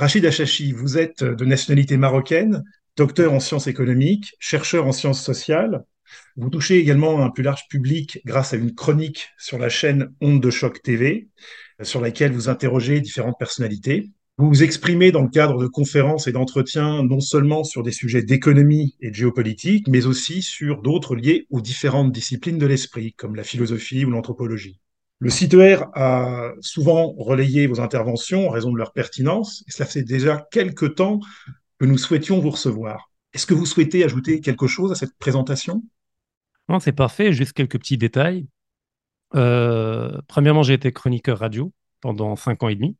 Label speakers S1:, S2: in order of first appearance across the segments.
S1: Rachid Achachi, vous êtes de nationalité marocaine, docteur en sciences économiques, chercheur en sciences sociales. Vous touchez également un plus large public grâce à une chronique sur la chaîne Onde de Choc TV, sur laquelle vous interrogez différentes personnalités. Vous vous exprimez dans le cadre de conférences et d'entretiens non seulement sur des sujets d'économie et de géopolitique, mais aussi sur d'autres liés aux différentes disciplines de l'esprit, comme la philosophie ou l'anthropologie. Le site ER a souvent relayé vos interventions en raison de leur pertinence, et cela fait déjà quelques temps que nous souhaitions vous recevoir. Est-ce que vous souhaitez ajouter quelque chose à cette présentation?
S2: Non, c'est parfait, juste quelques petits détails. Euh, premièrement, j'ai été chroniqueur radio pendant cinq ans et demi,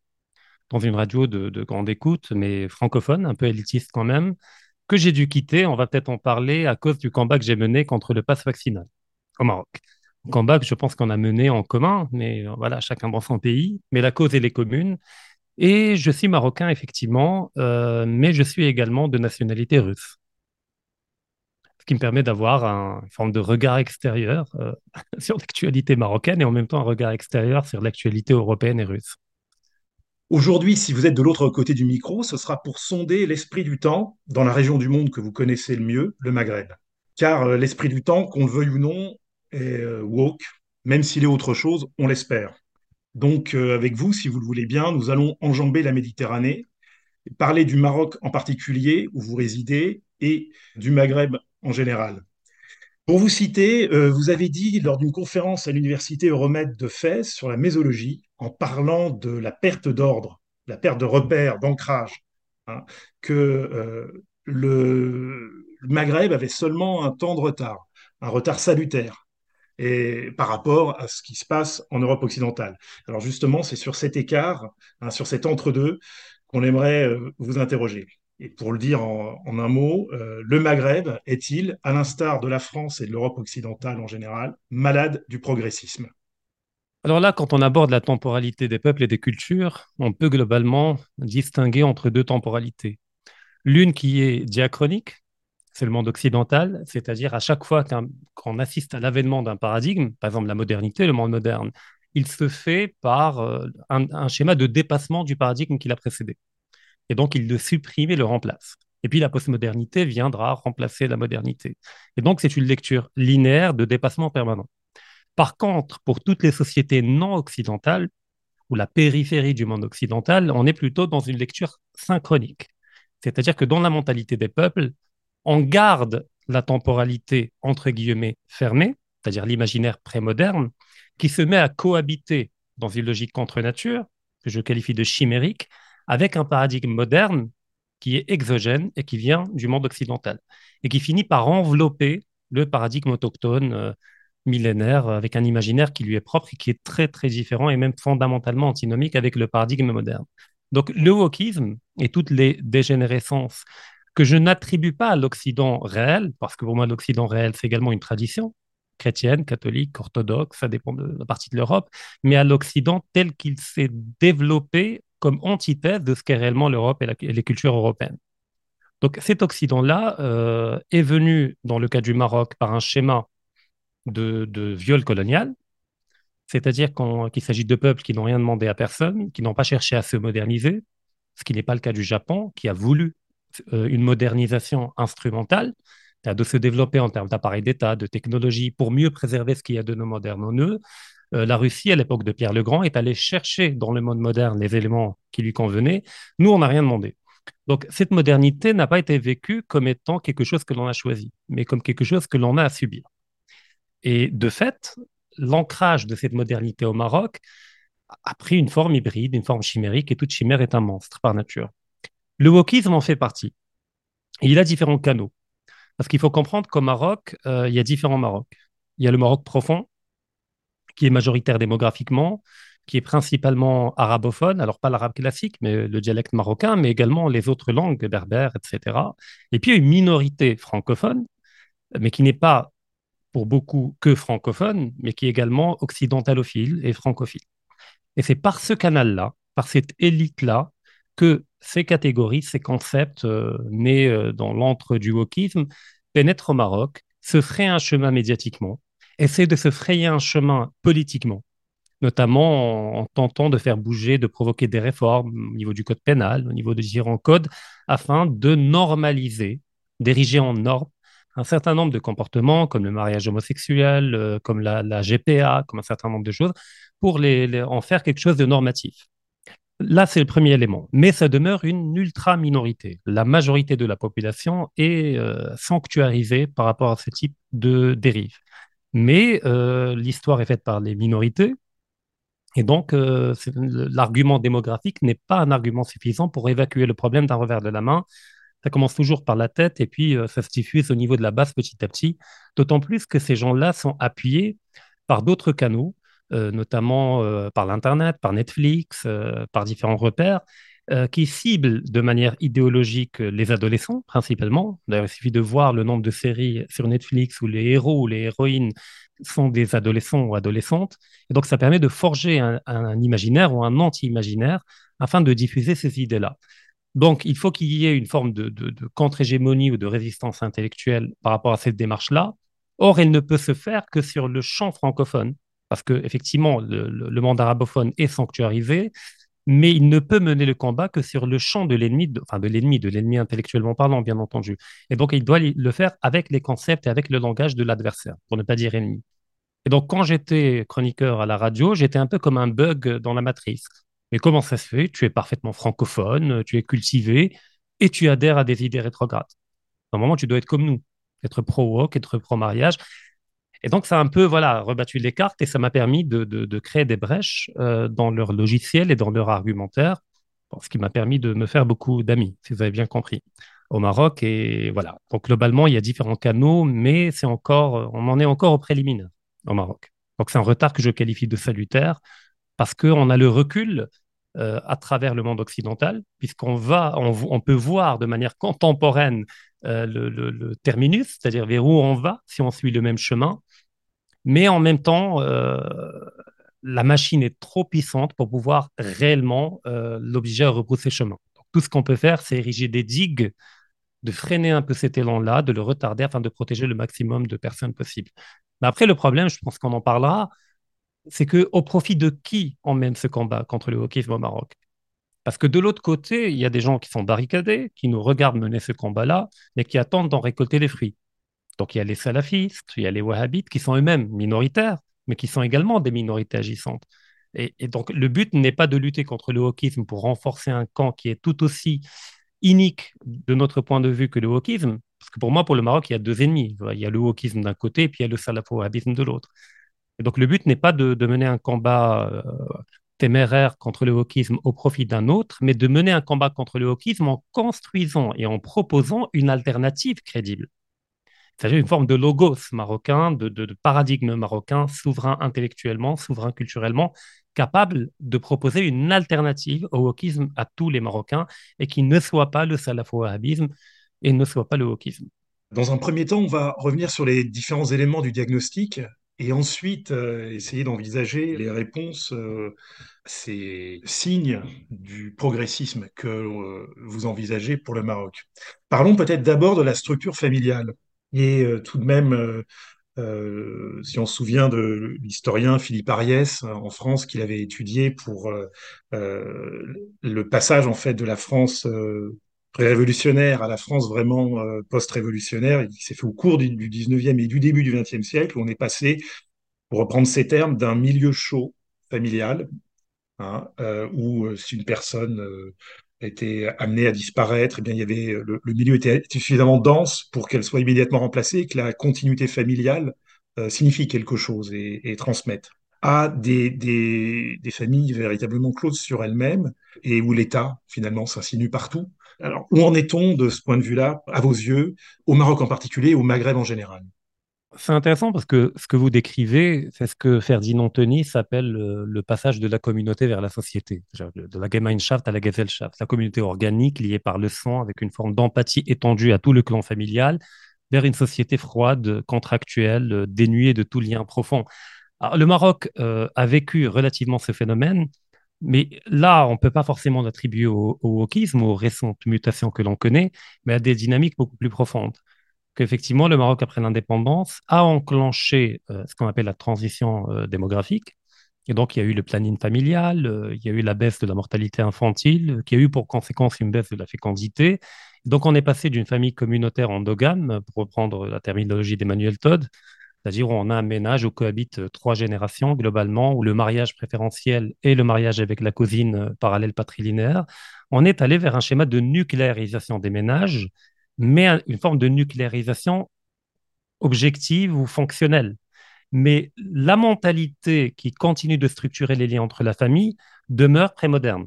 S2: dans une radio de, de grande écoute, mais francophone, un peu élitiste quand même, que j'ai dû quitter, on va peut-être en parler, à cause du combat que j'ai mené contre le pass vaccinal au Maroc combat que je pense qu'on a mené en commun, mais euh, voilà, chacun dans son pays, mais la cause, elle est commune. Et je suis marocain, effectivement, euh, mais je suis également de nationalité russe. Ce qui me permet d'avoir un, une forme de regard extérieur euh, sur l'actualité marocaine et en même temps un regard extérieur sur l'actualité européenne et russe.
S1: Aujourd'hui, si vous êtes de l'autre côté du micro, ce sera pour sonder l'esprit du temps dans la région du monde que vous connaissez le mieux, le Maghreb. Car l'esprit du temps, qu'on le veuille ou non, est woke, même s'il est autre chose, on l'espère. Donc, euh, avec vous, si vous le voulez bien, nous allons enjamber la Méditerranée, parler du Maroc en particulier, où vous résidez, et du Maghreb en général. Pour vous citer, euh, vous avez dit lors d'une conférence à l'université Euromède de Fès sur la mésologie, en parlant de la perte d'ordre, la perte de repères, d'ancrage, hein, que euh, le Maghreb avait seulement un temps de retard, un retard salutaire et par rapport à ce qui se passe en Europe occidentale. Alors justement, c'est sur cet écart, hein, sur cet entre-deux, qu'on aimerait euh, vous interroger. Et pour le dire en, un mot, euh, le Maghreb est-il, à l'instar de la France et de l'Europe occidentale en général, malade du progressisme?
S2: Alors là, quand on aborde la temporalité des peuples et des cultures, on peut globalement distinguer entre deux temporalités. L'une qui est diachronique, c'est le monde occidental, c'est-à-dire à chaque fois qu'on assiste à l'avènement d'un paradigme, par exemple la modernité, le monde moderne, il se fait par euh, un, schéma de dépassement du paradigme qui l'a précédé. Et donc, il le supprime et le remplace. Et puis, la postmodernité viendra remplacer la modernité. Et donc, c'est une lecture linéaire de dépassement permanent. Par contre, pour toutes les sociétés non occidentales, ou la périphérie du monde occidental, on est plutôt dans une lecture synchronique. C'est-à-dire que dans la mentalité des peuples, on garde la temporalité entre guillemets fermée, c'est-à-dire l'imaginaire prémoderne, qui se met à cohabiter dans une logique contre nature, que je qualifie de chimérique, avec un paradigme moderne qui est exogène et qui vient du monde occidental, et qui finit par envelopper le paradigme autochtone euh, millénaire avec un imaginaire qui lui est propre et qui est très très différent et même fondamentalement antinomique avec le paradigme moderne. Donc le wokisme et toutes les dégénérescences que je n'attribue pas à l'Occident réel, parce que pour moi, l'Occident réel, c'est également une tradition chrétienne, catholique, orthodoxe, ça dépend de la partie de l'Europe, mais à l'Occident tel qu'il s'est développé comme antithèse de ce qu'est réellement l'Europe et, les cultures européennes. Donc cet Occident-là euh, est venu, dans le cas du Maroc, par un schéma de, viol colonial, c'est-à-dire qu'il s'agit de peuples qui n'ont rien demandé à personne, qui n'ont pas cherché à se moderniser, ce qui n'est pas le cas du Japon, qui a voulu une modernisation instrumentale, de se développer en termes d'appareils d'État, de technologie, pour mieux préserver ce qu'il y a de nos modernes en eux. Euh, la Russie, à l'époque de Pierre le Grand, est allée chercher dans le monde moderne les éléments qui lui convenaient. Nous, on n'a rien demandé. Donc, cette modernité n'a pas été vécue comme étant quelque chose que l'on a choisi, mais comme quelque chose que l'on a à subir. Et de fait, l'ancrage de cette modernité au Maroc a pris une forme hybride, une forme chimérique, et toute chimère est un monstre par nature. Le wokisme en fait partie. il a différents canaux. Parce qu'il faut comprendre qu'au Maroc, euh, il y a différents Marocs. Il y a le Maroc profond, qui est majoritaire démographiquement, qui est principalement arabophone, alors pas l'arabe classique, mais le dialecte marocain, mais également les autres langues berbères, etc. Et puis une minorité francophone, mais qui n'est pas pour beaucoup que francophone, mais qui est également occidentalophile et francophile. Et c'est par ce canal-là, par cette élite-là, que ces catégories, ces concepts euh, nés euh, dans l'antre du wokisme pénètrent au Maroc, se fraient un chemin médiatiquement, essaient de se frayer un chemin politiquement, notamment en, tentant de faire bouger, de provoquer des réformes au niveau du code pénal, au niveau de différents codes, afin de normaliser, d'ériger en norme un certain nombre de comportements, comme le mariage homosexuel, euh, comme la, GPA, comme un certain nombre de choses, pour les, en faire quelque chose de normatif. Là, c'est le premier élément. Mais ça demeure une ultra-minorité. La majorité de la population est euh, sanctuarisée par rapport à ce type de dérive. Mais euh, l'histoire est faite par les minorités. Et donc, l'argument démographique n'est pas un argument suffisant pour évacuer le problème d'un revers de la main ça commence toujours par la tête et puis euh, ça se diffuse au niveau de la base petit à petit. D'autant plus que ces gens-là sont appuyés par d'autres canaux, euh, notamment euh, par l'Internet, par Netflix, par différents repères, qui ciblent de manière idéologique les adolescents principalement. Il suffit de voir le nombre de séries sur Netflix où les héros ou les héroïnes sont des adolescents ou adolescentes. Et donc, ça permet de forger un imaginaire ou un anti-imaginaire afin de diffuser ces idées-là. Donc, il faut qu'il y ait une forme de, contre-hégémonie ou de résistance intellectuelle par rapport à cette démarche-là. Or, elle ne peut se faire que sur le champ francophone, parce que effectivement, le, monde arabophone est sanctuarisé, mais il ne peut mener le combat que sur le champ de l'ennemi, enfin de l'ennemi, de l'ennemi intellectuellement parlant, bien entendu. Et donc, il doit le faire avec les concepts et avec le langage de l'adversaire, pour ne pas dire ennemi. Et donc, quand j'étais chroniqueur à la radio, j'étais un peu comme un bug dans la matrice. Mais comment ça se fait? Tu es parfaitement francophone, tu es cultivé et tu adhères à des idées rétrogrades. Normalement, tu dois être comme nous, être pro-woke, être pro-mariage. Et donc, ça a un peu voilà, rebattu les cartes et ça m'a permis de, créer des brèches euh, dans leur logiciel et dans leur argumentaire, ce qui m'a permis de me faire beaucoup d'amis, si vous avez bien compris, au Maroc. Et voilà. Donc, globalement, il y a différents canaux, mais c'est encore, on en est encore au préliminaire au Maroc. Donc, c'est un retard que je qualifie de salutaire parce qu'on a le recul euh, à travers le monde occidental, puisqu'on va, on, peut voir de manière contemporaine euh, le, terminus, c'est-à-dire vers où on va si on suit le même chemin. Mais en même temps, euh, la machine est trop puissante pour pouvoir réellement l'obliger à repousser chemin. tout ce qu'on peut faire, c'est ériger des digues, de freiner un peu cet élan-là, de le retarder afin de protéger le maximum de personnes possible. Mais après, le problème, je pense qu'on en parlera, c'est que au profit de qui on mène ce combat contre le wokisme au Maroc? Parce que de l'autre côté, il y a des gens qui sont barricadés, qui nous regardent mener ce combat-là, mais qui attendent d'en récolter les fruits. Donc il y a les salafistes, il y a les wahhabites, qui sont eux-mêmes minoritaires, mais qui sont également des minorités agissantes. Et, donc le but n'est pas de lutter contre le wokisme pour renforcer un camp qui est tout aussi inique de notre point de vue que le wokisme, parce que pour moi, pour le Maroc, il y a deux ennemis. Il y a le wokisme d'un côté, et puis il y a le salafo-wahhabisme de l'autre. Et donc le but n'est pas de, mener un combat euh, téméraire contre le wokisme au profit d'un autre, mais de mener un combat contre le wokisme en construisant et en proposant une alternative crédible. S'agit d'une forme de logos marocain, de, de, paradigme marocain, souverain intellectuellement, souverain culturellement, capable de proposer une alternative au wokisme à tous les Marocains et qui ne soit pas le salafo-wahhabisme et ne soit pas le wokisme.
S1: Dans un premier temps, on va revenir sur les différents éléments du diagnostic et ensuite euh, essayer d'envisager les réponses euh, ces signes du progressisme que euh, vous envisagez pour le Maroc. Parlons peut-être d'abord de la structure familiale. Et tout de même, si on se souvient de l'historien Philippe Ariès en France qu'il avait étudié pour le passage en fait de la France pré-révolutionnaire à la France vraiment euh, post-révolutionnaire, qui s'est fait au cours du, 19e et du début du 20e siècle, où on est passé, pour reprendre ces termes, d'un milieu chaud familial, hein, euh, où euh, une personne était amenée à disparaître, eh bien, il y avait, le, milieu était, suffisamment dense pour qu'elle soit immédiatement remplacée, et que la continuité familiale signifie quelque chose et, et transmette à des, des, des, familles véritablement closes sur elles-mêmes et où l'État finalement s'insinue partout. Alors, où en est-on de ce point de vue-là, à vos yeux, au Maroc en particulier, au Maghreb en général?
S2: C'est intéressant parce que ce que vous décrivez, c'est ce que Ferdinand Tönnies appelle le, passage de la communauté vers la société, de la Gemeinschaft à la Gesellschaft, la communauté organique liée par le sang avec une forme d'empathie étendue à tout le clan familial vers une société froide, contractuelle, dénuée de tout lien profond. Le Maroc euh, a vécu relativement ce phénomène, mais là, on ne peut pas forcément l'attribuer au, au wokisme, aux récentes mutations que l'on connaît, mais à des dynamiques beaucoup plus profondes qu'effectivement, le Maroc, après l'indépendance, a enclenché euh, ce qu'on appelle la transition euh, démographique. Et donc, il y a eu le planning familial, euh, il y a eu la baisse de la mortalité infantile, qui a eu pour conséquence une baisse de la fécondité. Donc, on est passé d'une famille communautaire endogame, pour reprendre la terminologie d'Emmanuel Todd, c'est-à-dire où on a un ménage où cohabitent trois générations globalement, où le mariage préférentiel et le mariage avec la cousine parallèle patrilinéaire. On est allé vers un schéma de nucléarisation des ménages mais une forme de nucléarisation objective ou fonctionnelle. Mais la mentalité qui continue de structurer les liens entre la famille demeure prémoderne.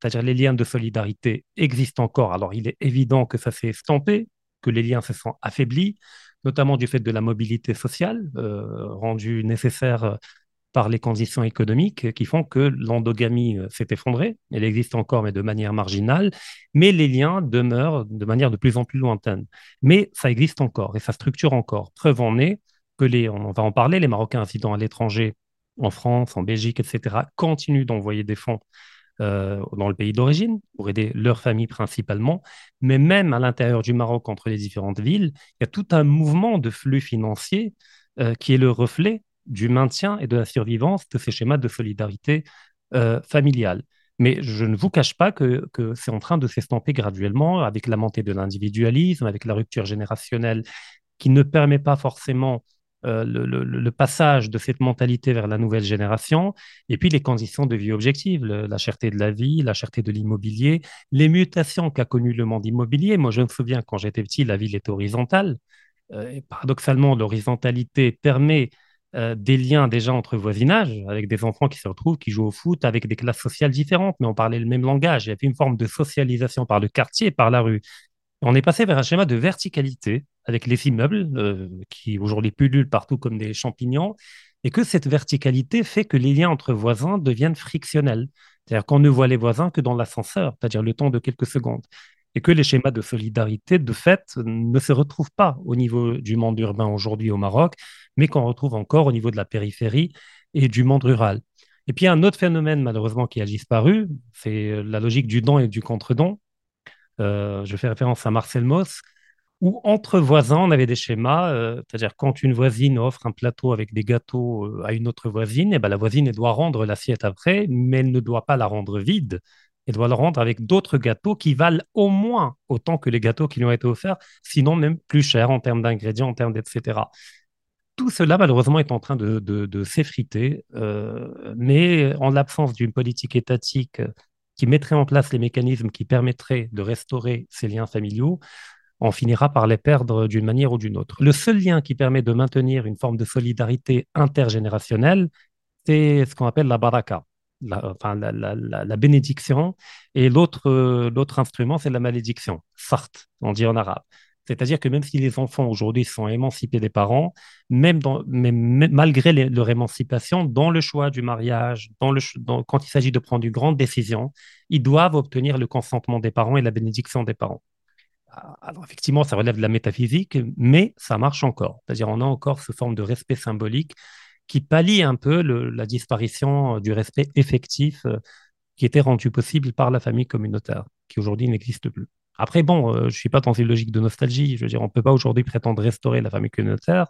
S2: C'est-à-dire les liens de solidarité existent encore. Alors il est évident que ça s'est estampé, que les liens se sont affaiblis, notamment du fait de la mobilité sociale euh, rendue nécessaire par les conditions économiques qui font que l'endogamie euh, s'est effondrée. Elle existe encore, mais de manière marginale. Mais les liens demeurent de manière de plus en plus lointaine. Mais ça existe encore et ça structure encore. Preuve en est que les, on va en parler, les Marocains résidant à l'étranger, en France, en Belgique, etc., continuent d'envoyer des fonds euh, dans le pays d'origine pour aider leur famille principalement. Mais même à l'intérieur du Maroc, entre les différentes villes, il y a tout un mouvement de flux financiers euh, qui est le reflet du maintien et de la survivance de ces schémas de solidarité euh, familiale. Mais je ne vous cache pas que, c'est en train de s'estomper graduellement avec la montée de l'individualisme, avec la rupture générationnelle qui ne permet pas forcément euh, le, passage de cette mentalité vers la nouvelle génération, et puis les conditions de vie objectives, la cherté de la vie, la cherté de l'immobilier, les mutations qu'a connues le monde immobilier. Moi, je me souviens, quand j'étais petit, la ville était horizontale. Euh, et paradoxalement, l'horizontalité permet euh, des liens déjà entre voisinage, avec des enfants qui se retrouvent, qui jouent au foot, avec des classes sociales différentes, mais on parlait le même langage. Il y avait une forme de socialisation par le quartier, par la rue. On est passé vers un schéma de verticalité, avec les immeubles, euh, qui aujourd'hui pullulent partout comme des champignons, et que cette verticalité fait que les liens entre voisins deviennent frictionnels. C'est-à-dire qu'on ne voit les voisins que dans l'ascenseur, c'est-à-dire le temps de quelques secondes et que les schémas de solidarité, de fait, ne se retrouvent pas au niveau du monde urbain aujourd'hui au Maroc, mais qu'on retrouve encore au niveau de la périphérie et du monde rural. Et puis, un autre phénomène, malheureusement, qui a disparu, c'est euh, la logique du don et du contre-don. Euh, je fais référence à Marcel Mauss, où entre voisins, on avait des schémas, euh, c'est-à-dire quand une voisine offre un plateau avec des gâteaux à une autre voisine, et eh ben, la voisine doit rendre l'assiette après, mais elle ne doit pas la rendre vide, elle doit le rendre avec d'autres gâteaux qui valent au moins autant que les gâteaux qui lui ont été offerts, sinon même plus cher en termes d'ingrédients, en termes d'etc. Tout cela, malheureusement, est en train de, s'effriter, euh, mais en l'absence d'une politique étatique qui mettrait en place les mécanismes qui permettraient de restaurer ces liens familiaux, on finira par les perdre d'une manière ou d'une autre. Le seul lien qui permet de maintenir une forme de solidarité intergénérationnelle, c'est ce qu'on appelle la baraka la, enfin, la, bénédiction, et l'autre euh, l'autre instrument, c'est la malédiction, sart, on dit en arabe. C'est-à-dire que même si les enfants aujourd'hui sont émancipés des parents, même, malgré leur émancipation, dans le choix du mariage, quand il s'agit de prendre une grande décision, ils doivent obtenir le consentement des parents et la bénédiction des parents. Ah, alors effectivement, ça relève de la métaphysique, mais ça marche encore. C'est-à-dire on a encore ce forme de respect symbolique qui pallie un peu la disparition du respect effectif euh, qui était rendu possible par la famille communautaire, qui aujourd'hui n'existe plus. Après, bon, euh, je suis pas dans une logique de nostalgie. Je veux dire, on peut pas aujourd'hui prétendre restaurer la famille communautaire.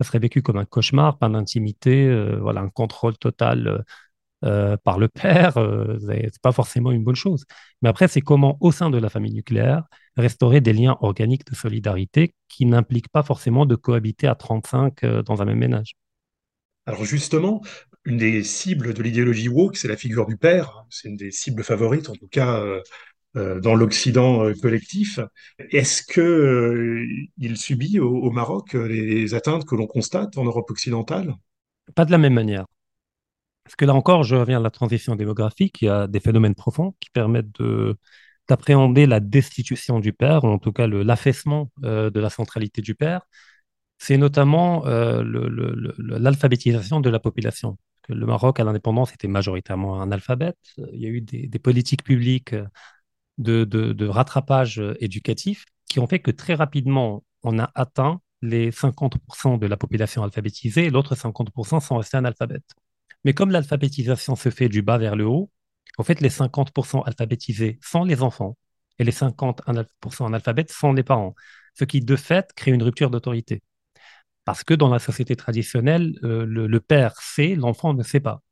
S2: Ça serait vécu comme un cauchemar, pas d'intimité, voilà, un contrôle total par le père. Ce n'est pas forcément une bonne chose. Mais après, c'est comment, au sein de la famille nucléaire, restaurer des liens organiques de solidarité qui n'impliquent pas forcément de cohabiter à 35 dans un même ménage.
S1: Alors justement, une des cibles de l'idéologie woke, c'est la figure du père. C'est une des cibles favorites, en tout cas euh, euh, dans l'Occident euh, collectif. Est-ce que il subit au, Maroc les atteintes que l'on constate en Europe occidentale?
S2: Pas de la même manière. Parce que là encore, je reviens à la transition démographique. Il y a des phénomènes profonds qui permettent de d'appréhender la destitution du père, ou en tout cas l'affaissement de la centralité du père c'est notamment euh, l'alphabétisation de la population. Le Maroc, à l'indépendance, était majoritairement un alphabet. Il y a eu des, politiques publiques de, rattrapage éducatif qui ont fait que très rapidement, on a atteint les 50% de la population alphabétisée et l'autre 50% sont restés analphabètes. Mais comme l'alphabétisation se fait du bas vers le haut, en fait, les 50% alphabétisés sont les enfants et les 50% analphabètes sont les parents, ce qui de fait crée une rupture d'autorité. Parce que dans la société traditionnelle, euh, le, père sait, l'enfant ne sait pas.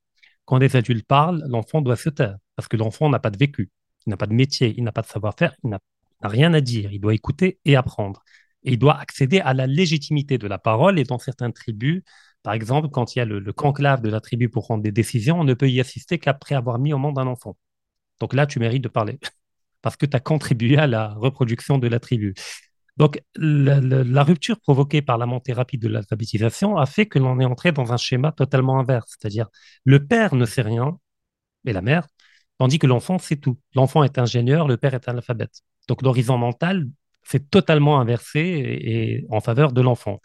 S2: Quand les adultes parlent, l'enfant doit se taire, parce que l'enfant n'a pas de vécu, il n'a pas de métier, il n'a pas de savoir-faire, il n'a rien à dire, il doit écouter et apprendre. Et il doit accéder à la légitimité de la parole, et dans certaines tribus, par exemple, quand il y a le, conclave de la tribu pour prendre des décisions, on ne peut y assister qu'après avoir mis au monde un enfant. Donc là, tu mérites de parler, parce que tu as contribué à la reproduction de la tribu. Donc, la, rupture provoquée par la montée rapide de l'alphabétisation a fait que l'on est entré dans un schéma totalement inverse, c'est-à-dire le père ne sait rien, et la mère, tandis que l'enfant sait tout. L'enfant est ingénieur, le père est analphabète. Donc, l'horizon mental s'est totalement inversé et, en faveur de l'enfant.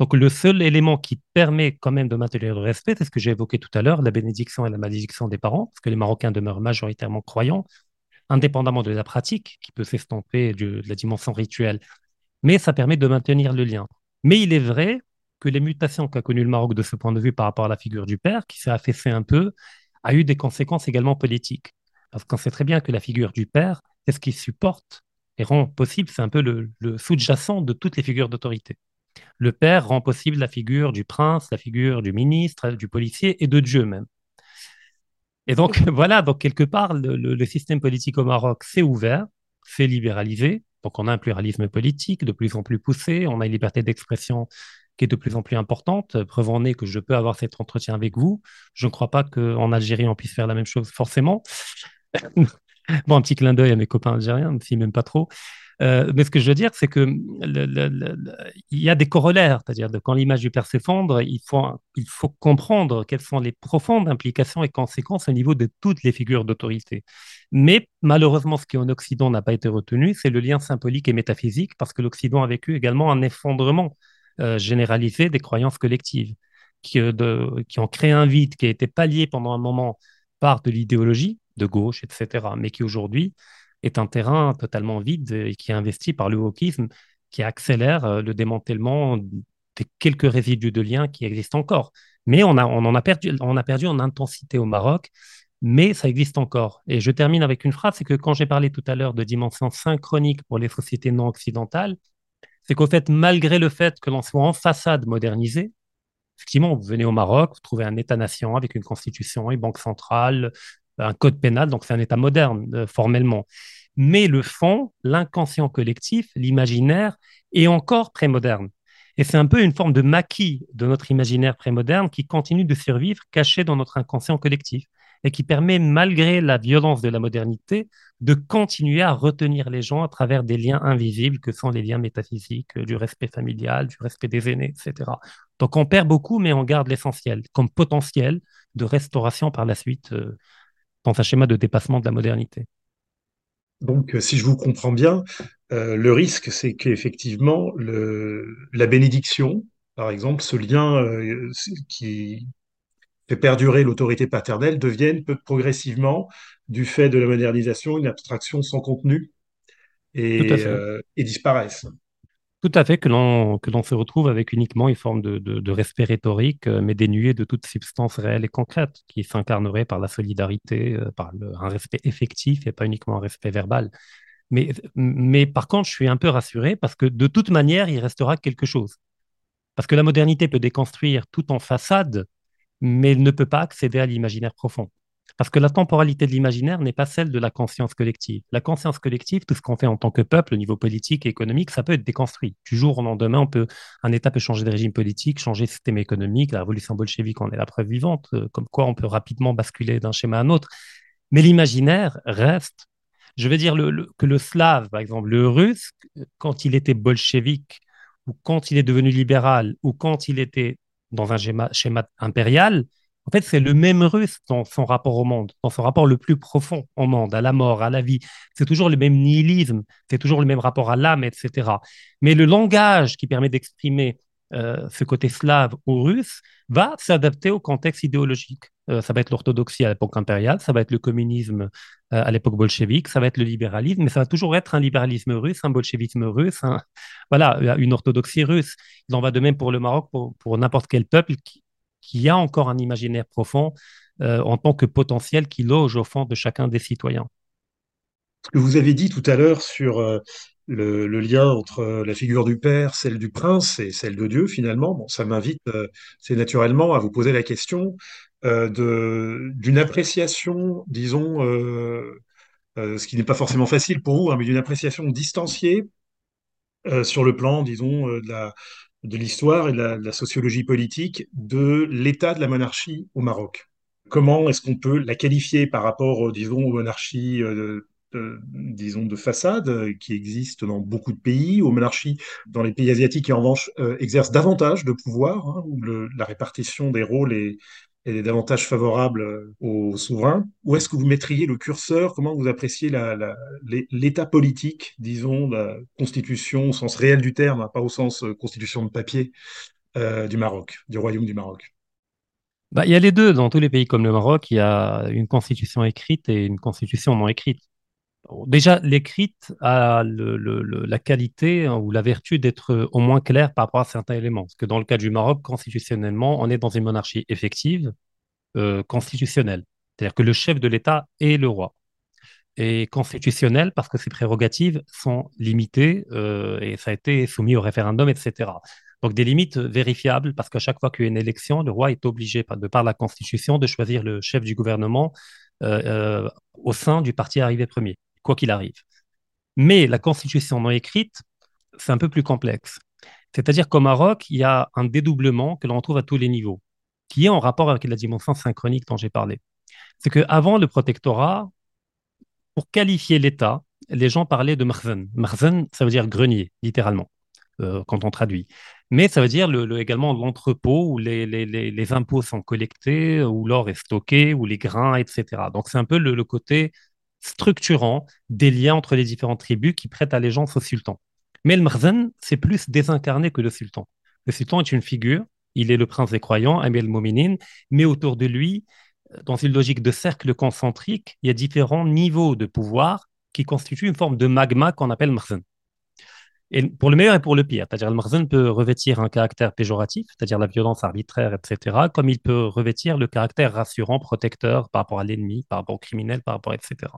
S2: Donc, le seul élément qui permet quand même de maintenir le respect, c'est ce que j'ai évoqué tout à l'heure, la bénédiction et la malédiction des parents, parce que les Marocains demeurent majoritairement croyants, indépendamment de la pratique, qui peut s'estomper de la dimension rituelle mais ça permet de maintenir le lien. Mais il est vrai que les mutations qu'a connues le Maroc de ce point de vue par rapport à la figure du père, qui s'est affaissée un peu, a eu des conséquences également politiques. Parce qu'on sait très bien que la figure du père, c'est ce qui supporte et rend possible, c'est un peu le, sous-jacent de toutes les figures d'autorité. Le père rend possible la figure du prince, la figure du ministre, du policier et de Dieu même. Et donc voilà, donc quelque part, le, le système politique au Maroc s'est ouvert, s'est libéralisé, donc on a un pluralisme politique de plus en plus poussé, on a une liberté d'expression qui est de plus en plus importante. Preuve en est que je peux avoir cet entretien avec vous. Je ne crois pas qu'en Algérie, on puisse faire la même chose forcément. bon, un petit clin d'œil à mes copains algériens, si même pas trop. Euh, mais ce que je veux dire, c'est que il y a des corollaires, c'est-à-dire que quand l'image du père s'effondre, il faut, comprendre quelles sont les profondes implications et conséquences au niveau de toutes les figures d'autorité. Mais malheureusement, ce qui en Occident n'a pas été retenu, c'est le lien symbolique et métaphysique, parce que l'Occident a vécu également un effondrement euh, généralisé des croyances collectives, qui, euh, qui ont créé un vide qui a été pallié pendant un moment par de l'idéologie de gauche, etc., mais qui aujourd'hui est un terrain totalement vide et qui est investi par le wokisme qui accélère euh, le démantèlement des quelques résidus de liens qui existent encore. Mais on, a, on en a perdu, on a perdu en intensité au Maroc, mais ça existe encore. Et je termine avec une phrase, c'est que quand j'ai parlé tout à l'heure de dimension synchronique pour les sociétés non occidentales, c'est qu'au fait, malgré le fait que l'on soit en façade modernisée, effectivement, vous venez au Maroc, vous trouvez un État-nation avec une constitution, une banque centrale, un code pénal, donc c'est un État moderne euh, formellement. Mais le fond, l'inconscient collectif, l'imaginaire, est encore prémoderne. Et c'est un peu une forme de maquis de notre imaginaire prémoderne qui continue de survivre caché dans notre inconscient collectif et qui permet, malgré la violence de la modernité, de continuer à retenir les gens à travers des liens invisibles que sont les liens métaphysiques, du respect familial, du respect des aînés, etc. Donc on perd beaucoup, mais on garde l'essentiel comme potentiel de restauration par la suite. Euh, dans un schéma de dépassement de la modernité.
S1: Donc, euh, si je vous comprends bien, euh, le risque, c'est qu'effectivement, la bénédiction, par exemple, ce lien euh, qui fait perdurer l'autorité paternelle, devienne progressivement, du fait de la modernisation, une abstraction sans contenu et, et disparaisse.
S2: Tout à fait, que l'on que l'on se retrouve avec uniquement une forme de, de, respect rhétorique, euh, mais dénué de toute substance réelle et concrète, qui s'incarnerait par la solidarité, euh, par un respect effectif et pas uniquement un respect verbal. Mais, mais par contre, je suis un peu rassuré parce que de toute manière, il restera quelque chose. Parce que la modernité peut déconstruire tout en façade, mais elle ne peut pas accéder à l'imaginaire profond. Parce que la temporalité de l'imaginaire n'est pas celle de la conscience collective. La conscience collective, tout ce qu'on fait en tant que peuple au niveau politique et économique, ça peut être déconstruit. Du jour au lendemain, on peut, un État peut changer de régime politique, changer de système économique. La révolution bolchevique en est la preuve vivante, euh, comme quoi on peut rapidement basculer d'un schéma à un autre. Mais l'imaginaire reste. Je veux dire que le slave, par exemple, le russe, quand il était bolchevique, ou quand il est devenu libéral, ou quand il était dans un schéma impérial, en fait, c'est le même russe dans son rapport au monde, dans son rapport le plus profond au monde, à la mort, à la vie. C'est toujours le même nihilisme, c'est toujours le même rapport à l'âme, etc. Mais le langage qui permet d'exprimer euh, ce côté slave ou russe va s'adapter au contexte idéologique. Euh, ça va être l'orthodoxie à l'époque impériale, ça va être le communisme à l'époque bolchevique, ça va être le libéralisme, mais ça va toujours être un libéralisme russe, un bolchevisme russe, voilà, une orthodoxie russe. Il en va de même pour le Maroc, pour, n'importe quel peuple qui, qui, a encore un imaginaire profond en tant que potentiel qui loge au fond de chacun des citoyens.
S1: Ce que vous avez dit tout à l'heure sur le, lien entre la figure du père, celle du prince et celle de Dieu, finalement, bon, ça m'invite, euh, c'est naturellement à vous poser la question euh, d'une appréciation, disons, euh, ce qui n'est pas forcément facile pour vous, hein, mais d'une appréciation distanciée sur le plan, disons, de la, de l'histoire et de la, sociologie politique de l'état de la monarchie au Maroc. Comment est-ce qu'on peut la qualifier par rapport, disons, aux monarchies disons, de façade euh, qui existent dans beaucoup de pays, aux monarchies dans les pays asiatiques qui, en revanche, euh, exercent davantage de pouvoir, hein, où la répartition des rôles est, est davantage favorable euh, aux souverains. Où est-ce que vous mettriez le curseur? Comment vous appréciez l'état politique, disons, la constitution au sens réel du terme, hein, pas au sens constitution de papier, du Maroc, du royaume du Maroc?
S2: Bah, il y a les deux. Dans tous les pays comme le Maroc, il y a une constitution écrite et une constitution non écrite. Déjà, l'écrite a la qualité hein, ou la vertu d'être euh, au moins claire par rapport à certains éléments. Parce que dans le cas du Maroc, constitutionnellement, on est dans une monarchie effective, euh, constitutionnelle. C'est-à-dire que le chef de l'État est le roi. Et constitutionnelle parce que ses prérogatives sont limitées euh, et ça a été soumis au référendum, etc. Donc des limites vérifiables parce qu'à chaque fois qu'il y a une élection, le roi est obligé, de par la Constitution, de choisir le chef du gouvernement au sein du parti arrivé premier quoi qu'il arrive. Mais la constitution non écrite, c'est un peu plus complexe. C'est-à-dire qu'au Maroc, il y a un dédoublement que l'on trouve à tous les niveaux, qui est en rapport avec la dimension synchronique dont j'ai parlé. C'est qu'avant le protectorat, pour qualifier l'État, les gens parlaient de marzen. Marzen, ça veut dire grenier, littéralement, euh, quand on traduit. Mais ça veut dire le, également l'entrepôt où les, impôts sont collectés, où l'or est stocké, où les grains, etc. Donc c'est un peu le, côté structurant des liens entre les différentes tribus qui prêtent allégeance au sultan. Mais le Marzen, c'est plus désincarné que le sultan. Le sultan est une figure, il est le prince des croyants, Amir al mais autour de lui, dans une logique de cercle concentrique, il y a différents niveaux de pouvoir qui constituent une forme de magma qu'on appelle Marzen et pour le meilleur et pour le pire. C'est-à-dire le marzen peut revêtir un caractère péjoratif, c'est-à-dire la violence arbitraire, etc., comme il peut revêtir le caractère rassurant, protecteur par rapport à l'ennemi, par rapport au criminel, par rapport, etc.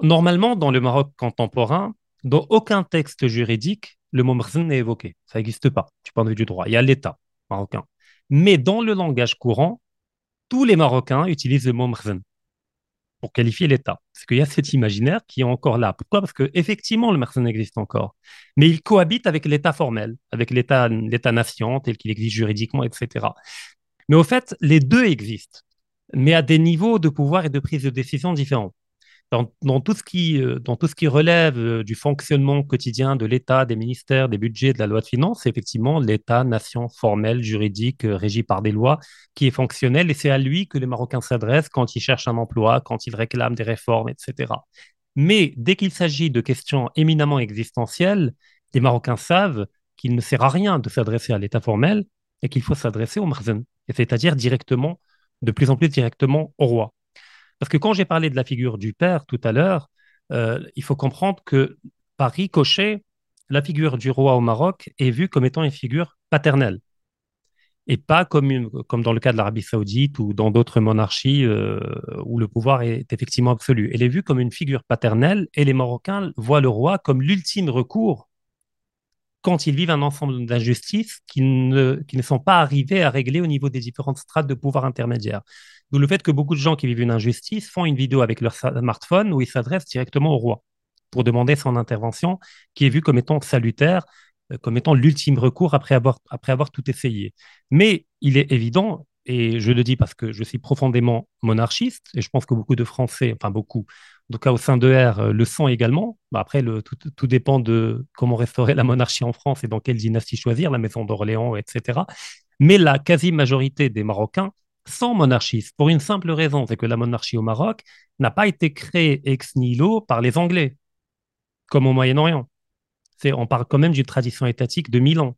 S2: normalement, dans le Maroc contemporain, dans aucun texte juridique, le mot marzen n'est évoqué. Ça n'existe pas du point de vue du droit. Il y a l'État marocain. Mais dans le langage courant, tous les Marocains utilisent le mot marzen pour qualifier l'État. Parce qu'il y a cet imaginaire qui est encore là. Pourquoi? Parce qu'effectivement, le mercenaire existe encore. Mais il cohabite avec l'État formel, avec l'État-nation tel qu'il existe juridiquement, etc. Mais au fait, les deux existent, mais à des niveaux de pouvoir et de prise de décision différents dans, tout ce qui, euh, dans tout ce qui relève euh, du fonctionnement quotidien de l'État, des ministères, des budgets, de la loi de finances, c'est effectivement l'État, nation formelle, juridique, euh, régie par des lois, qui est fonctionnel et c'est à lui que les Marocains s'adressent quand ils cherchent un emploi, quand ils réclament des réformes, etc. Mais dès qu'il s'agit de questions éminemment existentielles, les Marocains savent qu'il ne sert à rien de s'adresser à l'État formel et qu'il faut s'adresser au marzen, c'est-à-dire directement, de plus en plus directement au roi. Parce que quand j'ai parlé de la figure du père tout à l'heure, euh, il faut comprendre que par ricochet, la figure du roi au Maroc est vue comme étant une figure paternelle et pas comme, dans le cas de l'Arabie saoudite ou dans d'autres monarchies euh, où le pouvoir est effectivement absolu. Elle est vue comme une figure paternelle et les Marocains voient le roi comme l'ultime recours quand ils vivent un ensemble d'injustices qui ne, qui ne sont pas arrivés à régler au niveau des différentes strates de pouvoir intermédiaires. D'où le fait que beaucoup de gens qui vivent une injustice font une vidéo avec leur smartphone où ils s'adressent directement au roi pour demander son intervention, qui est vue comme étant salutaire, euh, comme étant l'ultime recours après avoir, après avoir tout essayé. Mais il est évident, et je le dis parce que je suis profondément monarchiste, et je pense que beaucoup de Français, enfin beaucoup, en tout cas au sein de R, euh, le sont également. Bah, après, tout, tout, dépend de comment restaurer la monarchie en France et dans quelle dynastie choisir, la maison d'Orléans, etc. Mais la quasi-majorité des Marocains sont monarchistes, pour une simple raison, c'est que la monarchie au Maroc n'a pas été créée ex nihilo par les Anglais, comme au Moyen-Orient. On parle quand même d'une tradition étatique de mille ans.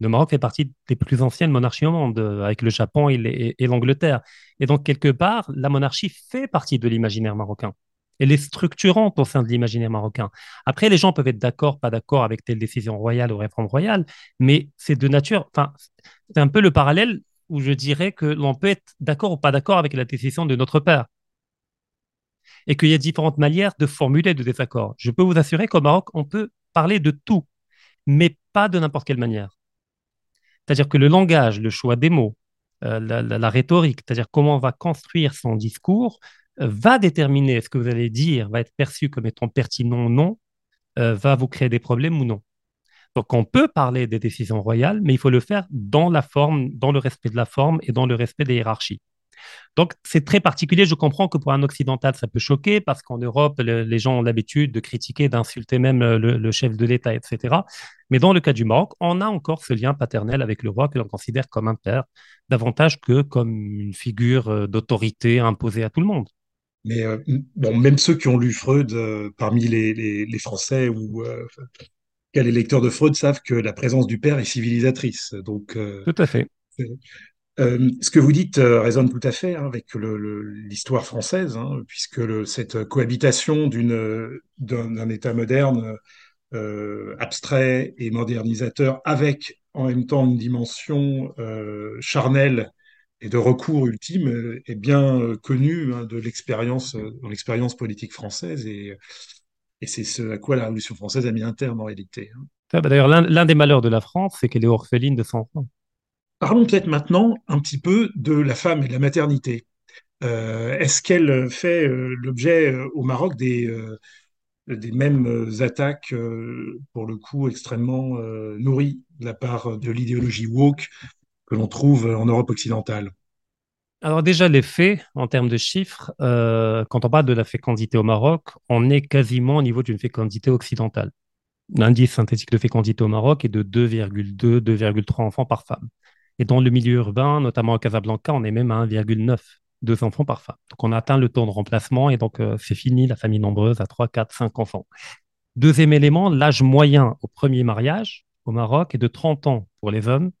S2: Le Maroc fait partie des plus anciennes monarchies au monde, euh, avec le Japon et l'Angleterre. Et donc, quelque part, la monarchie fait partie de l'imaginaire marocain. Elle est structurante au sein de l'imaginaire marocain. Après, les gens peuvent être d'accord, pas d'accord avec telle décision royale ou réforme royale, mais c'est de nature. Enfin, c'est un peu le parallèle où je dirais que l'on peut être d'accord ou pas d'accord avec la décision de notre père. Et qu'il y a différentes manières de formuler de désaccord. Je peux vous assurer qu'au Maroc, on peut parler de tout, mais pas de n'importe quelle manière. C'est-à-dire que le langage, le choix des mots, euh, la, rhétorique, c'est-à-dire comment on va construire son discours, euh, va déterminer ce que vous allez dire, va être perçu comme étant pertinent ou non, euh, va vous créer des problèmes ou non. Donc on peut parler des décisions royales, mais il faut le faire dans la forme, dans le respect de la forme et dans le respect des hiérarchies. Donc, c'est très particulier. Je comprends que pour un occidental, ça peut choquer parce qu'en Europe, les gens ont l'habitude de critiquer, d'insulter même le, chef de l'État, etc. Mais dans le cas du Maroc, on a encore ce lien paternel avec le roi que l'on considère comme un père, davantage que comme une figure euh, d'autorité imposée à tout le monde.
S1: Mais euh, bon, même ceux qui ont lu Freud euh, parmi les, Français ou les lecteurs de Freud savent que la présence du père est civilisatrice. Donc,
S2: tout à fait.
S1: Euh, ce que vous dites euh, résonne tout à fait hein, avec l'histoire française, hein, puisque cette cohabitation d'un État moderne, euh, abstrait et modernisateur, avec en même temps une dimension charnelle et de recours ultime, est bien connue hein, de l'expérience dans l'expérience politique française et, c'est ce à quoi la Révolution française a mis un terme en réalité.
S2: Bah, d'ailleurs, l'un des malheurs de la France, c'est qu'elle est orpheline de son enfants.
S1: Parlons peut-être maintenant un petit peu de la femme et de la maternité. Euh, est-ce qu'elle fait euh, l'objet euh, au Maroc des, des mêmes attaques, pour le coup extrêmement nourries de la part de l'idéologie woke que l'on trouve en Europe occidentale?
S2: Alors déjà, les faits, en termes de chiffres, quand on parle de la fécondité au Maroc, on est quasiment au niveau d'une fécondité occidentale. L'indice synthétique de fécondité au Maroc est de 2,2, 2,3 enfants par femme. Et dans le milieu urbain, notamment à Casablanca, on est même à 1,9 deux enfants par femme. Donc on a atteint le taux de remplacement et donc euh, c'est fini la famille nombreuse à 3, 4, 5 enfants. Deuxième élément, l'âge moyen au premier mariage au Maroc est de 30 ans pour les hommes,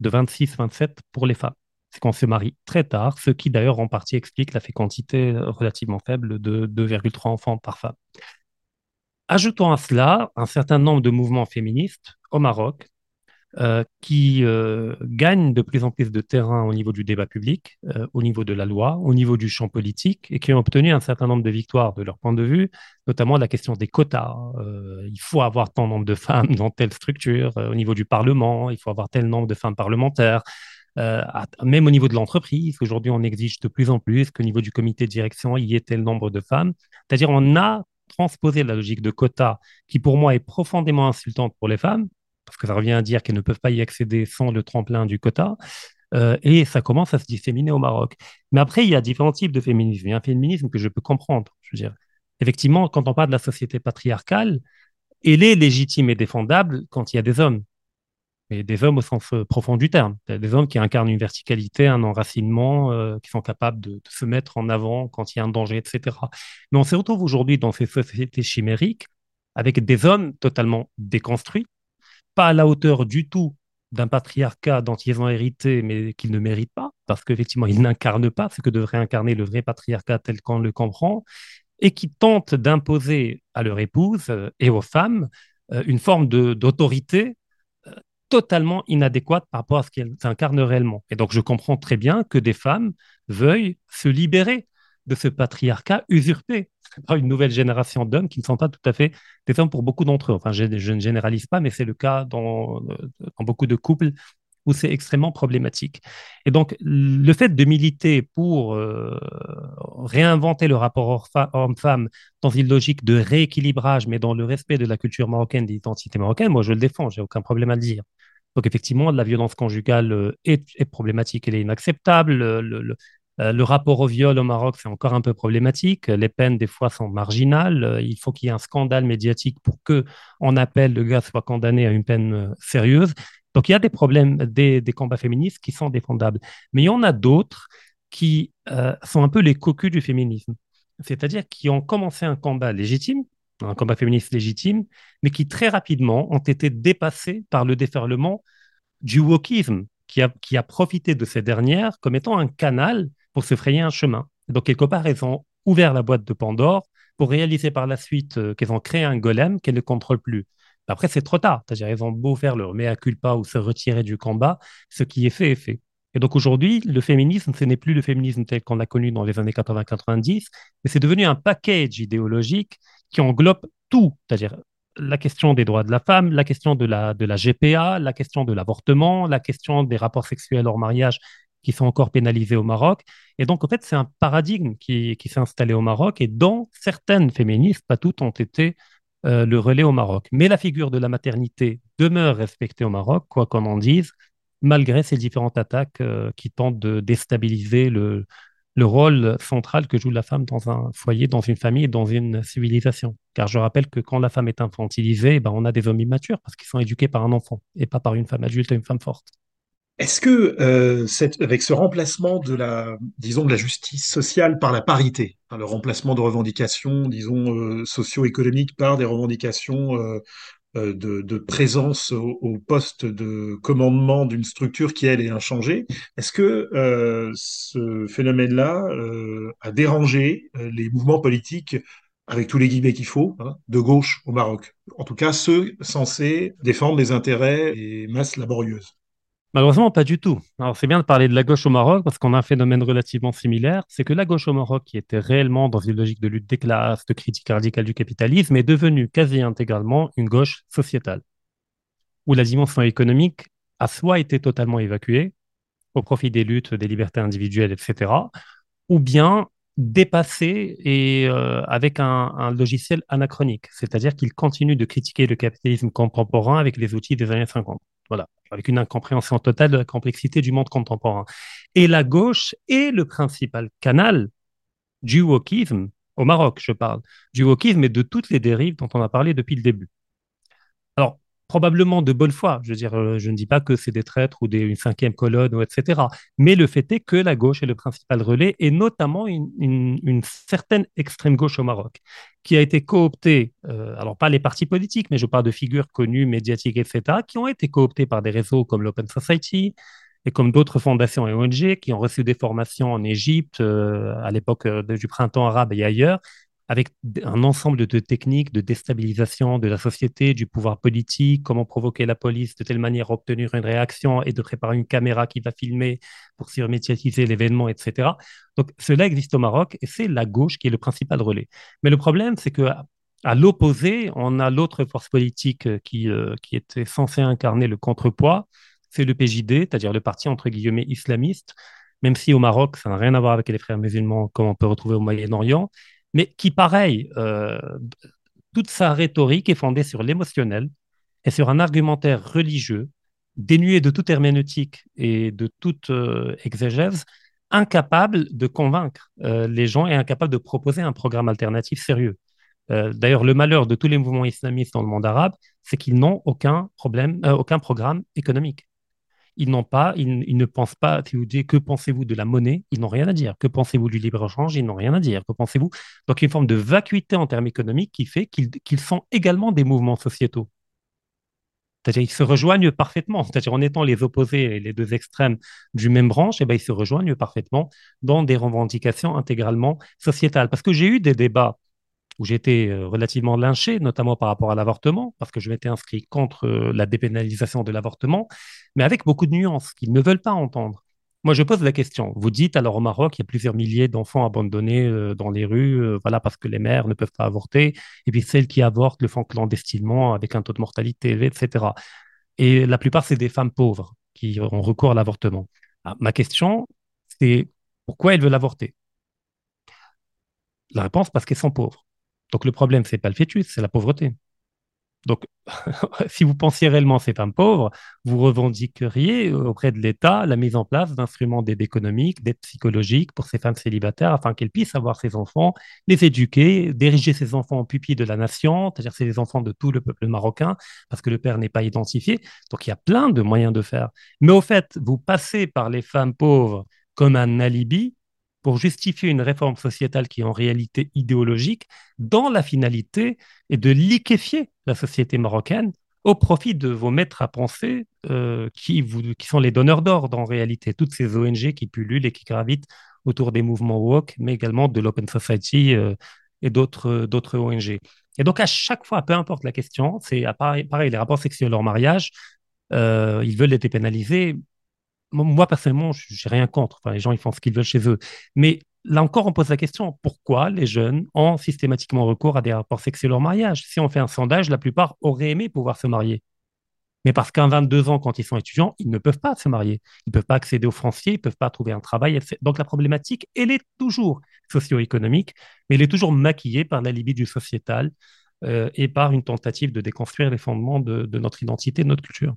S2: de 26, 27 pour les femmes. C'est qu'on se marie très tard, ce qui d'ailleurs en partie explique la fécondité relativement faible de 2,3 enfants par femme. Ajoutons à cela un certain nombre de mouvements féministes au Maroc euh, qui euh, gagnent de plus en plus de terrain au niveau du débat public, euh, au niveau de la loi, au niveau du champ politique, et qui ont obtenu un certain nombre de victoires de leur point de vue, notamment la question des quotas. il faut avoir tant nombre de femmes dans telle structure, au niveau du Parlement, il faut avoir tel nombre de femmes parlementaires. Même au niveau de l'entreprise, aujourd'hui on exige de plus en plus qu'au niveau du comité de direction, il y ait tel nombre de femmes. C'est-à-dire on a transposé la logique de quotas qui pour moi est profondément insultante pour les femmes, parce que ça revient à dire qu'elles ne peuvent pas y accéder sans le tremplin du quota. Euh, et ça commence à se disséminer au Maroc. Mais après, il y a différents types de féminisme. Il y a un féminisme que je peux comprendre. Je veux dire, effectivement, quand on parle de la société patriarcale, elle est légitime et défendable quand il y a des hommes. Et des hommes au sens euh, profond du terme. Des hommes qui incarnent une verticalité, un enracinement, euh, qui sont capables de, de, se mettre en avant quand il y a un danger, etc. Mais on se retrouve aujourd'hui dans ces sociétés chimériques avec des hommes totalement déconstruits, pas à la hauteur du tout d'un patriarcat dont ils ont hérité, mais qu'ils ne méritent pas, parce qu'effectivement, ils n'incarnent pas ce que devrait incarner le vrai patriarcat tel qu'on le comprend, et qui tentent d'imposer à leur épouse euh, et aux femmes une forme d'autorité totalement inadéquate par rapport à ce qu'elles incarnent réellement. Et donc, je comprends très bien que des femmes veuillent se libérer de ce patriarcat usurpé par une nouvelle génération d'hommes qui ne sont pas tout à fait des hommes pour beaucoup d'entre eux. Enfin, je, ne généralise pas, mais c'est le cas dans, dans, beaucoup de couples où c'est extrêmement problématique. Et donc, le fait de militer pour euh, réinventer le rapport homme-femme dans une logique de rééquilibrage, mais dans le respect de la culture marocaine, de l'identité marocaine, moi, je le défends, j'ai aucun problème à le dire. Donc, effectivement, la violence conjugale euh, est, problématique, elle est inacceptable. le, euh, le rapport au viol au Maroc, c'est encore un peu problématique. Les peines, des fois, sont marginales. Euh, il faut qu'il y ait un scandale médiatique pour que, en appel, le gars soit condamné à une peine sérieuse. Donc, il y a des problèmes, des, combats féministes qui sont défendables. Mais il y en a d'autres qui sont un peu les cocus du féminisme. C'est-à-dire qui ont commencé un combat légitime, un combat féministe légitime, mais qui très rapidement ont été dépassés par le déferlement du wokisme qui a, qui a profité de ces dernières comme étant un canal pour se frayer un chemin. Donc, quelque part, elles ont ouvert la boîte de Pandore pour réaliser par la suite euh, qu'elles ont créé un golem qu'elles ne contrôlent plus. Après, c'est trop tard. C'est-à-dire, elles ont beau faire leur mea culpa ou se retirer du combat, ce qui est fait est fait. Et donc aujourd'hui, le féminisme, ce n'est plus le féminisme tel qu'on l'a connu dans les années 80-90, mais c'est devenu un package idéologique qui englobe tout, c'est-à-dire la question des droits de la femme, la question de la, de la GPA, la question de l'avortement, la question des rapports sexuels hors mariage qui sont encore pénalisés au Maroc. Et donc, en fait, c'est un paradigme qui, qui s'est installé au Maroc et dont certaines féministes, pas toutes, ont été euh, le relais au Maroc. Mais la figure de la maternité demeure respectée au Maroc, quoi qu'on en dise, malgré ces différentes attaques euh, qui tentent de déstabiliser le, le rôle central que joue la femme dans un foyer, dans une famille dans une civilisation. Car je rappelle que quand la femme est infantilisée, eh ben on a des hommes immatures parce qu'ils sont éduqués par un enfant et pas par une femme adulte et une femme forte.
S1: Est-ce que euh, cette, avec ce remplacement de la, disons, de la justice sociale par la parité, le remplacement de revendications, disons, euh, socio-économiques par des revendications euh, euh, de, présence au, poste de commandement d'une structure qui, elle, est inchangée. Est-ce que euh, ce phénomène-là euh, a dérangé les mouvements politiques, avec tous les guillemets qu'il faut, hein, de gauche au Maroc? En tout cas, ceux censés défendre les intérêts des masses laborieuses.
S2: Malheureusement, pas du tout. Alors, c'est bien de parler de la gauche au Maroc parce qu'on a un phénomène relativement similaire. C'est que la gauche au Maroc, qui était réellement dans une logique de lutte des classes, de critique radicale du capitalisme, est devenue quasi intégralement une gauche sociétale, où la dimension économique a soit été totalement évacuée au profit des luttes, des libertés individuelles, etc., ou bien dépassée et euh, avec un, un, logiciel anachronique, c'est-à-dire qu'il continue de critiquer le capitalisme contemporain avec les outils des années 50. Voilà, avec une incompréhension totale de la complexité du monde contemporain. Et la gauche est le principal canal du wokisme, au Maroc, je parle, du wokisme et de toutes les dérives dont on a parlé depuis le début. Alors, probablement de bonne foi. Euh, je ne dis pas que c'est des traîtres ou une cinquième colonne, etc. Mais le fait est que la gauche est le principal relais, et notamment une, certaine extrême gauche au Maroc, qui a été cooptée, euh, alors pas les partis politiques, mais je parle de figures connues, médiatiques, etc., qui ont été cooptées par des réseaux comme l'Open Society, et comme d'autres fondations et ONG qui ont reçu des formations en Égypte euh, à l'époque du printemps arabe et ailleurs, avec un ensemble de techniques de déstabilisation de la société, du pouvoir politique, comment provoquer la police de telle manière à obtenir une réaction et de préparer une caméra qui va filmer pour surmédiatiser l'événement, etc. Donc cela existe au Maroc et c'est la gauche qui est le principal relais. Mais le problème, c'est que à l'opposé, on a l'autre force politique qui, euh, qui était censée incarner le contrepoids, c'est le PJD, c'est-à-dire le parti entre guillemets islamiste, même si au Maroc, ça n'a rien à voir avec les frères musulmans comme on peut retrouver au Moyen-Orient, mais qui, pareil, euh, toute sa rhétorique est fondée sur l'émotionnel et sur un argumentaire religieux, dénué de toute herméneutique et de toute euh, exégèse, incapable de convaincre euh, les gens et incapable de proposer un programme alternatif sérieux. D'ailleurs, le malheur de tous les mouvements islamistes dans le monde arabe, c'est qu'ils n'ont aucun problème, aucun programme économique ils n'ont pas, ils, ne pensent pas, si vous dites que pensez-vous de la monnaie, ils n'ont rien à dire. Que pensez-vous du libre-échange, ils n'ont rien à dire. Que pensez-vous? Donc, une forme de vacuité en termes économiques qui fait qu'ils sont également des mouvements sociétaux. C'est-à-dire qu'ils se rejoignent parfaitement. C'est-à-dire en étant les opposés les deux extrêmes du même branche, eh ben, ils se rejoignent parfaitement dans des revendications intégralement sociétales. Parce que j'ai eu des débats où j'étais euh, relativement lynché, notamment par rapport à l'avortement, parce que je m'étais inscrit contre euh, la dépénalisation de l'avortement, mais avec beaucoup de nuances qu'ils ne veulent pas entendre. Moi, je pose la question. Vous dites, alors au Maroc, il y a plusieurs milliers d'enfants abandonnés euh, dans les rues, voilà, parce que les mères ne peuvent pas avorter, et puis celles qui avortent le font clandestinement avec un taux de mortalité élevé, etc. Et la plupart, c'est des femmes pauvres qui ont recours à l'avortement. Ah, ma question, c'est pourquoi elles veulent avorter? La réponse, parce qu'elles sont pauvres. Donc le problème, c'est pas le fœtus, c'est la pauvreté. Donc, si vous pensiez réellement ces femmes pauvres, vous revendiqueriez auprès de l'État la mise en place d'instruments d'aide économique, d'aide psychologique pour ces femmes célibataires afin qu'elles puissent avoir ces enfants, les éduquer, diriger ces enfants en pupilles de la nation, c'est-à-dire c'est les enfants de tout le peuple marocain, parce que le père n'est pas identifié. Donc, il y a plein de moyens de faire. Mais au fait, vous passez par les femmes pauvres comme un alibi pour justifier une réforme sociétale qui est en réalité idéologique, dans la finalité est de liquéfier la société marocaine au profit de vos maîtres à penser euh, qui, sont les donneurs d'ordre en réalité, toutes ces ONG qui pullulent et qui gravitent autour des mouvements woke, mais également de l'Open Society euh, et d'autres, d'autres ONG. Et donc, à chaque fois, peu importe la question, c'est pareil, pareil, les rapports sexuels hors mariage, euh, ils veulent les dépénaliser. Moi, personnellement, je n'ai rien contre. Enfin, les gens, ils font ce qu'ils veulent chez eux. Mais là encore, on pose la question pourquoi les jeunes ont systématiquement recours à des rapports sexuels hors mariage? Si on fait un sondage, la plupart auraient aimé pouvoir se marier. Mais parce qu'à 22 ans, quand ils sont étudiants, ils ne peuvent pas se marier. Ils ne peuvent pas accéder aux fonciers, ils ne peuvent pas trouver un travail. Donc la problématique, elle est toujours socio-économique, mais elle est toujours maquillée par la libido sociétale euh, et par une tentative de déconstruire les fondements de, de notre identité, de notre culture.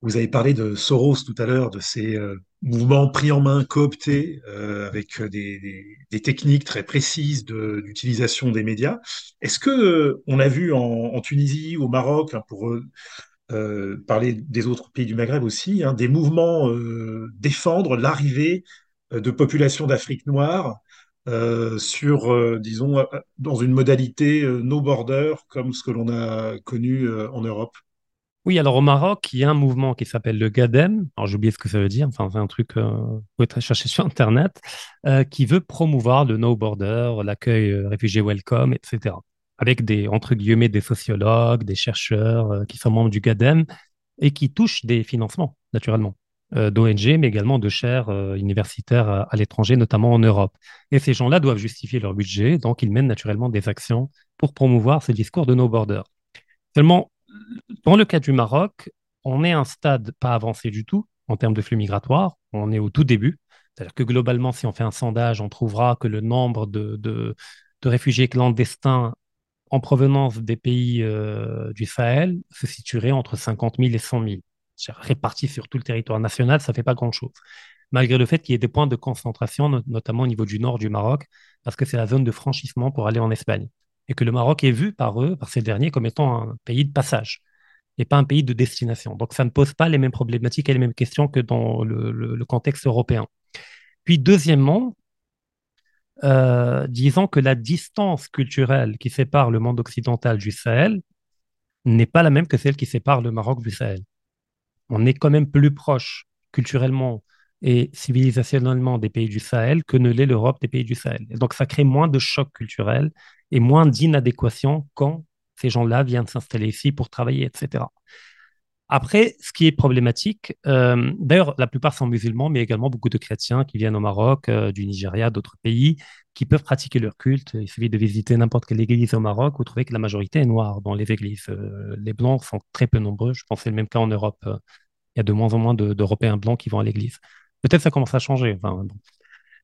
S1: Vous avez parlé de Soros tout à l'heure, de ces euh, mouvements pris en main, cooptés, euh, avec des, des, techniques très précises d'utilisation des médias. Est-ce que euh, on a vu en, en, Tunisie, au Maroc, hein, pour euh, parler des autres pays du Maghreb aussi, hein, des mouvements défendre l'arrivée de populations d'Afrique noire sur, disons, dans une modalité no border comme ce que l'on a connu en Europe?
S2: Oui, alors au Maroc, il y a un mouvement qui s'appelle le GADEM. Alors j'ai oublié ce que ça veut dire. Enfin, c'est un truc, euh, vous pouvez chercher sur Internet, euh, qui veut promouvoir le no border, l'accueil euh, réfugié welcome, etc. Avec des, entre guillemets, des sociologues, des chercheurs qui sont membres du GADEM et qui touchent des financements, naturellement, d'ONG, mais également de chaires universitaires à, à l'étranger, notamment en Europe. Et ces gens-là doivent justifier leur budget, donc ils mènent naturellement des actions pour promouvoir ce discours de no border. Seulement, dans le cas du Maroc, on est à un stade pas avancé du tout en termes de flux migratoires. On est au tout début. C'est-à-dire que globalement, si on fait un sondage, on trouvera que le nombre de, réfugiés clandestins en provenance des pays euh, du Sahel se situerait entre 50 000 et 100 000. Répartis sur tout le territoire national, ça ne fait pas grand-chose. Malgré le fait qu'il y ait des points de concentration, notamment au niveau du nord du Maroc, parce que c'est la zone de franchissement pour aller en Espagne et que le Maroc est vu par eux, par ces derniers, comme étant un pays de passage et pas un pays de destination. Donc ça ne pose pas les mêmes problématiques et les mêmes questions que dans le, contexte européen. Puis deuxièmement, euh, disons que la distance culturelle qui sépare le monde occidental du Sahel n'est pas la même que celle qui sépare le Maroc du Sahel. On est quand même plus proche culturellement et civilisationnellement des pays du Sahel que ne l'est l'Europe des pays du Sahel. Et donc ça crée moins de chocs culturels et moins d'inadéquation quand ces gens-là viennent s'installer ici pour travailler, etc. Après, ce qui est problématique, euh, d'ailleurs, la plupart sont musulmans, mais également beaucoup de chrétiens qui viennent au Maroc, euh, du Nigeria, d'autres pays, qui peuvent pratiquer leur culte. Il suffit de visiter n'importe quelle église au Maroc, vous trouvez que la majorité est noire dans les églises. Euh, les blancs sont très peu nombreux. Je pense que c'est le même cas en Europe. Il y a de moins en moins d'Européens blancs qui vont à l'église. Peut-être ça commence à changer. Enfin.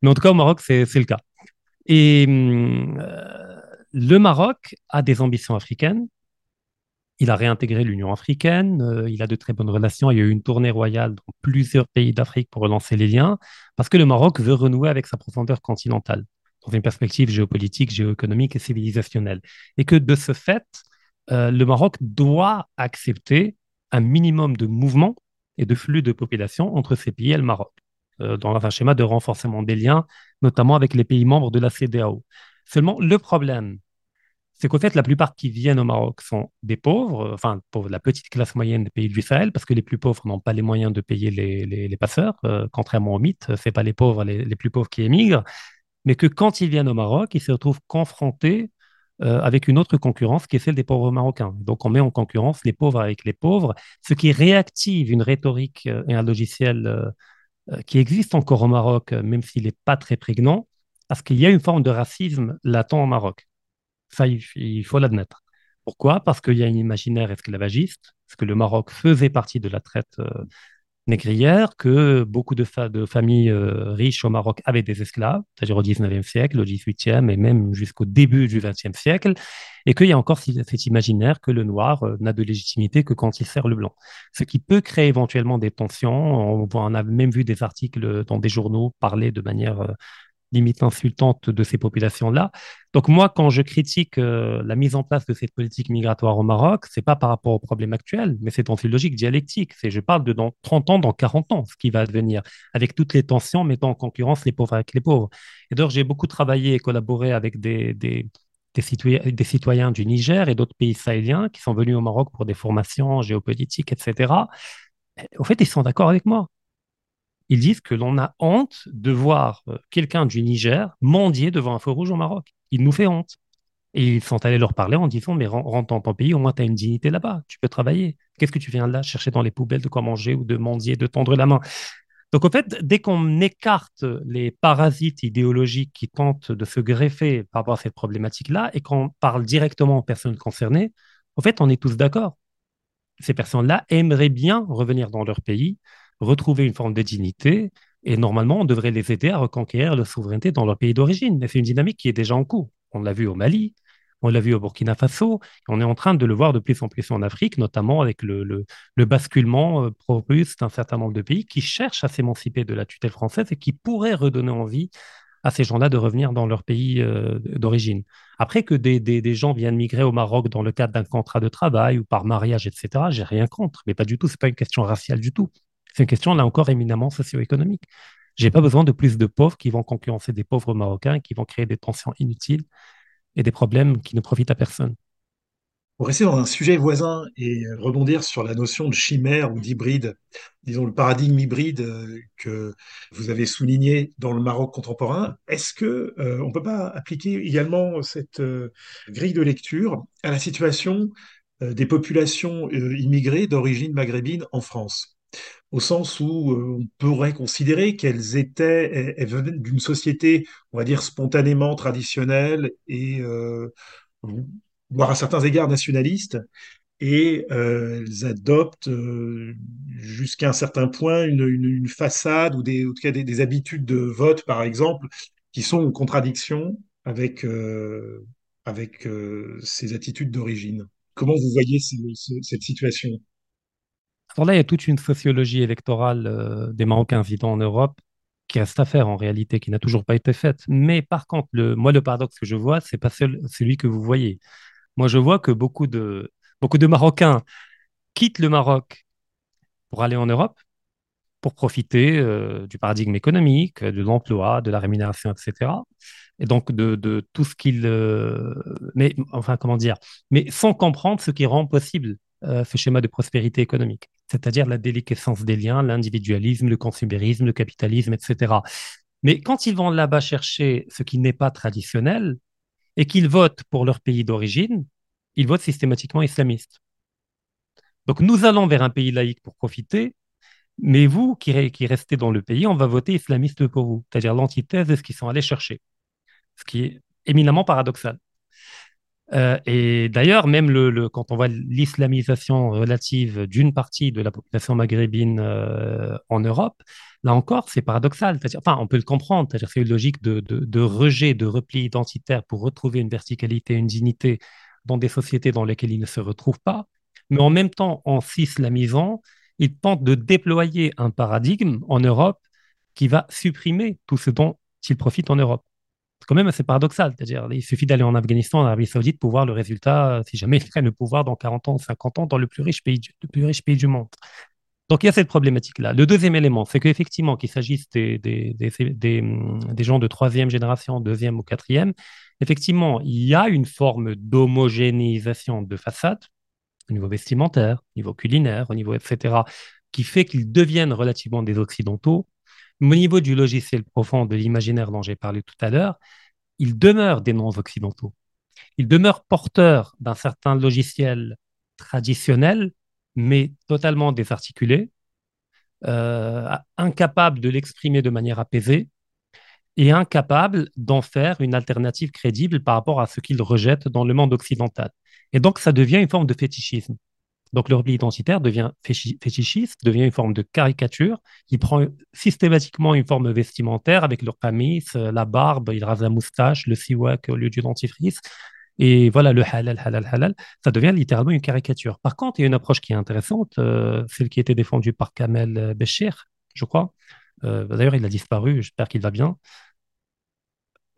S2: Mais en tout cas, au Maroc, c'est le cas. Et hum, le Maroc a des ambitions africaines. Il a réintégré l'Union africaine, euh, il a de très bonnes relations. Il y a eu une tournée royale dans plusieurs pays d'Afrique pour relancer les liens, parce que le Maroc veut renouer avec sa profondeur continentale, dans une perspective géopolitique, géoéconomique et civilisationnelle. Et que de ce fait, euh, le Maroc doit accepter un minimum de mouvement et de flux de population entre ces pays et le Maroc, euh, dans un schéma de renforcement des liens, notamment avec les pays membres de la CDAO. Seulement, le problème, c'est qu'en fait, la plupart qui viennent au Maroc sont des pauvres, enfin, pauvres, la petite classe moyenne des pays du Sahel, parce que les plus pauvres n'ont pas les moyens de payer les, les, passeurs, euh, contrairement au mythe, ce pas les pauvres, les, les, plus pauvres qui émigrent, mais que quand ils viennent au Maroc, ils se retrouvent confrontés euh, avec une autre concurrence qui est celle des pauvres marocains. Donc, on met en concurrence les pauvres avec les pauvres, ce qui réactive une rhétorique euh, et un logiciel qui existe encore au Maroc, même s'il n'est pas très prégnant, parce qu'il y a une forme de racisme latent au Maroc. Ça, il, faut l'admettre. Pourquoi? Parce qu'il y a un imaginaire esclavagiste, parce que le Maroc faisait partie de la traite euh, négrière, que beaucoup de, familles euh, riches au Maroc avaient des esclaves, c'est-à-dire au 19e siècle, au 18e et même jusqu'au début du 20e siècle, et qu'il y a encore cet imaginaire que le noir euh, n'a de légitimité que quand il sert le blanc. Ce qui peut créer éventuellement des tensions. On, on a même vu des articles dans des journaux parler de manière limite insultante de ces populations-là. Donc moi, quand je critique euh, la mise en place de cette politique migratoire au Maroc, c'est pas par rapport au problème actuel, mais c'est dans une logique dialectique. C'est je parle de dans 30 ans, dans 40 ans, ce qui va advenir, avec toutes les tensions mettant en concurrence les pauvres avec les pauvres. Et d'ailleurs, j'ai beaucoup travaillé et collaboré avec des, des, des, citoyens, des citoyens du Niger et d'autres pays sahéliens qui sont venus au Maroc pour des formations géopolitiques, etc. Au fait, ils sont d'accord avec moi. Ils disent que l'on a honte de voir euh, quelqu'un du Niger mendier devant un feu rouge au Maroc. Il nous fait honte. Et ils sont allés leur parler en disant, mais rentre dans ton pays, au moins tu as une dignité là-bas, tu peux travailler. Qu'est-ce que tu viens là chercher dans les poubelles de quoi manger ou de mendier, de tendre la main? Donc, en fait, dès qu'on écarte les parasites idéologiques qui tentent de se greffer par rapport à cette problématique-là et qu'on parle directement aux personnes concernées, en fait, on est tous d'accord. Ces personnes-là aimeraient bien revenir dans leur pays, retrouver une forme de dignité, et normalement, on devrait les aider à reconquérir leur souveraineté dans leur pays d'origine. Mais c'est une dynamique qui est déjà en cours. On l'a vu au Mali, on l'a vu au Burkina Faso, on est en train de le voir de plus en plus en Afrique, notamment avec le, basculement euh, pro-russe d'un certain nombre de pays qui cherchent à s'émanciper de la tutelle française et qui pourraient redonner envie à ces gens-là de revenir dans leur pays euh, d'origine. Après que des, gens viennent migrer au Maroc dans le cadre d'un contrat de travail ou par mariage, etc., j'ai rien contre, mais pas du tout, c'est pas une question raciale du tout. C'est une question, là encore, éminemment socio-économique. J'ai pas besoin de plus de pauvres qui vont concurrencer des pauvres Marocains, qui vont créer des tensions inutiles et des problèmes qui ne profitent à personne.
S1: Pour rester dans un sujet voisin et rebondir sur la notion de chimère ou d'hybride, disons le paradigme hybride euh, que vous avez souligné dans le Maroc contemporain, est-ce que euh, on peut pas appliquer également cette euh, grille de lecture à la situation des populations immigrées d'origine maghrébine en France? Au sens où euh, on pourrait considérer qu'elles étaient, venaient d'une société, on va dire, spontanément traditionnelle et euh, voire à certains égards nationaliste, et euh, elles adoptent jusqu'à un certain point une, façade ou des, en tout cas des, habitudes de vote, par exemple, qui sont en contradiction avec, avec ces attitudes d'origine. Comment vous voyez cette situation?
S2: Alors là, il y a toute une sociologie électorale euh, des Marocains vivant en Europe qui reste à faire en réalité, qui n'a toujours pas été faite. Mais par contre, le, moi, le paradoxe que je vois, c'est pas celui que vous voyez. Moi, je vois que beaucoup de, beaucoup de Marocains quittent le Maroc pour aller en Europe, pour profiter euh, du paradigme économique, de l'emploi, de la rémunération, etc. Et donc de, de tout ce qu'ils... Euh, mais enfin, comment dire Mais sans comprendre ce qui rend possible ce schéma de prospérité économique c'est-à-dire la déliquescence des liens, l'individualisme, le consumérisme, le capitalisme, etc. Mais quand ils vont là-bas chercher ce qui n'est pas traditionnel et qu'ils votent pour leur pays d'origine, ils votent systématiquement islamiste. Donc nous allons vers un pays laïque pour profiter, mais vous qui, qui restez dans le pays, on va voter islamiste pour vous, c'est-à-dire l'antithèse de ce qu'ils sont allés chercher, ce qui est éminemment paradoxal. Euh, et d'ailleurs, même le, quand on voit l'islamisation relative d'une partie de la population maghrébine euh, en Europe, là encore, c'est paradoxal. Enfin, on peut le comprendre. C'est une logique de, de, rejet, de repli identitaire pour retrouver une verticalité, une dignité dans des sociétés dans lesquelles ils ne se retrouvent pas. Mais en même temps, en s'islamisant, ils tentent de déployer un paradigme en Europe qui va supprimer tout ce dont ils profitent en Europe quand même assez paradoxal. C'est-à-dire, il suffit d'aller en Afghanistan, en Arabie Saoudite, pour voir le résultat, si jamais ils prennent le pouvoir dans 40 ans, 50 ans, dans le plus riche pays du, plus riche pays du monde. Donc, il y a cette problématique-là. Le deuxième élément, c'est qu'effectivement, qu'il s'agisse des, des, des, des, gens de troisième génération, deuxième ou quatrième, effectivement, il y a une forme d'homogénéisation de façade, au niveau vestimentaire, au niveau culinaire, au niveau etc., qui fait qu'ils deviennent relativement des occidentaux, au niveau du logiciel profond de l'imaginaire dont j'ai parlé tout à l'heure, ils demeurent des noms occidentaux. Ils demeurent porteurs d'un certain logiciel traditionnel, mais totalement désarticulé, euh, incapable de l'exprimer de manière apaisée et incapable d'en faire une alternative crédible par rapport à ce qu'ils rejettent dans le monde occidental. Et donc, ça devient une forme de fétichisme. Donc le repli identitaire devient fétichiste, devient une forme de caricature. Il prend systématiquement une forme vestimentaire avec le camis, euh, la barbe, il rase la moustache, le siwak au lieu du dentifrice. Et voilà, le halal, halal, halal, ça devient littéralement une caricature. Par contre, il y a une approche qui est intéressante, euh, celle qui a été défendue par Kamel euh, Béchir, je crois. D'ailleurs, il a disparu, j'espère qu'il va bien.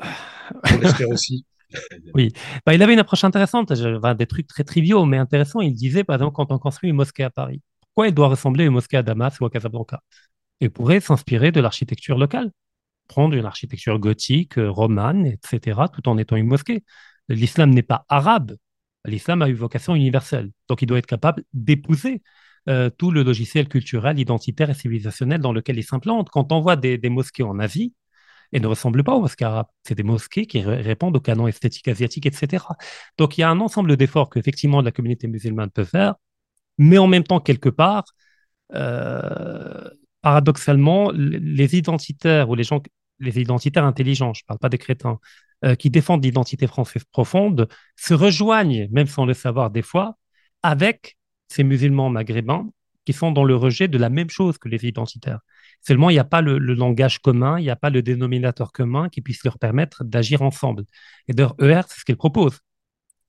S1: On l'espère aussi.
S2: Oui, bah, il avait une approche intéressante, des trucs très triviaux, mais intéressants. Il disait, par exemple, quand on construit une mosquée à Paris, pourquoi elle doit ressembler à une mosquée à Damas ou à Casablanca? Il pourrait s'inspirer de l'architecture locale, prendre une architecture gothique, euh, romane, etc., tout en étant une mosquée. L'islam n'est pas arabe. L'islam a une vocation universelle. Donc, il doit être capable d'épouser euh, tout le logiciel culturel, identitaire et civilisationnel dans lequel il s'implante. Quand on voit des, mosquées en Asie, et ne ressemblent pas aux mosquées arabes. C'est des mosquées qui répondent au canon esthétique asiatique, etc. Donc il y a un ensemble d'efforts qu'effectivement la communauté musulmane peut faire, mais en même temps, quelque part, euh, paradoxalement, les identitaires ou les gens, les identitaires intelligents, je ne parle pas des crétins, euh, qui défendent l'identité française profonde, se rejoignent, même sans le savoir des fois, avec ces musulmans maghrébins qui sont dans le rejet de la même chose que les identitaires. Seulement, il n'y a pas le, langage commun, il n'y a pas le dénominateur commun qui puisse leur permettre d'agir ensemble. Et d'ailleurs, ER, c'est ce qu'il propose.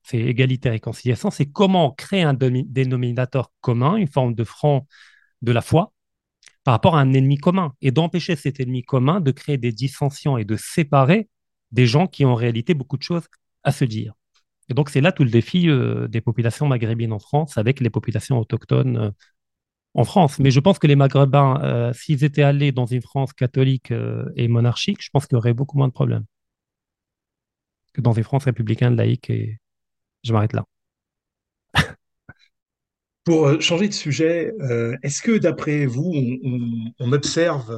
S2: C'est égalité et réconciliation, c'est comment créer un dénominateur commun, une forme de front de la foi, par rapport à un ennemi commun, et d'empêcher cet ennemi commun de créer des dissensions et de séparer des gens qui ont en réalité beaucoup de choses à se dire. Et donc, c'est là tout le défi euh, des populations maghrébines en France avec les populations autochtones euh, en France. Mais je pense que les Maghrébins, euh, s'ils étaient allés dans une France catholique et monarchique, je pense qu'il y aurait beaucoup moins de problèmes que dans une France républicaine, laïque. Et je m'arrête là.
S1: Pour changer de sujet, est-ce que d'après vous, on, observe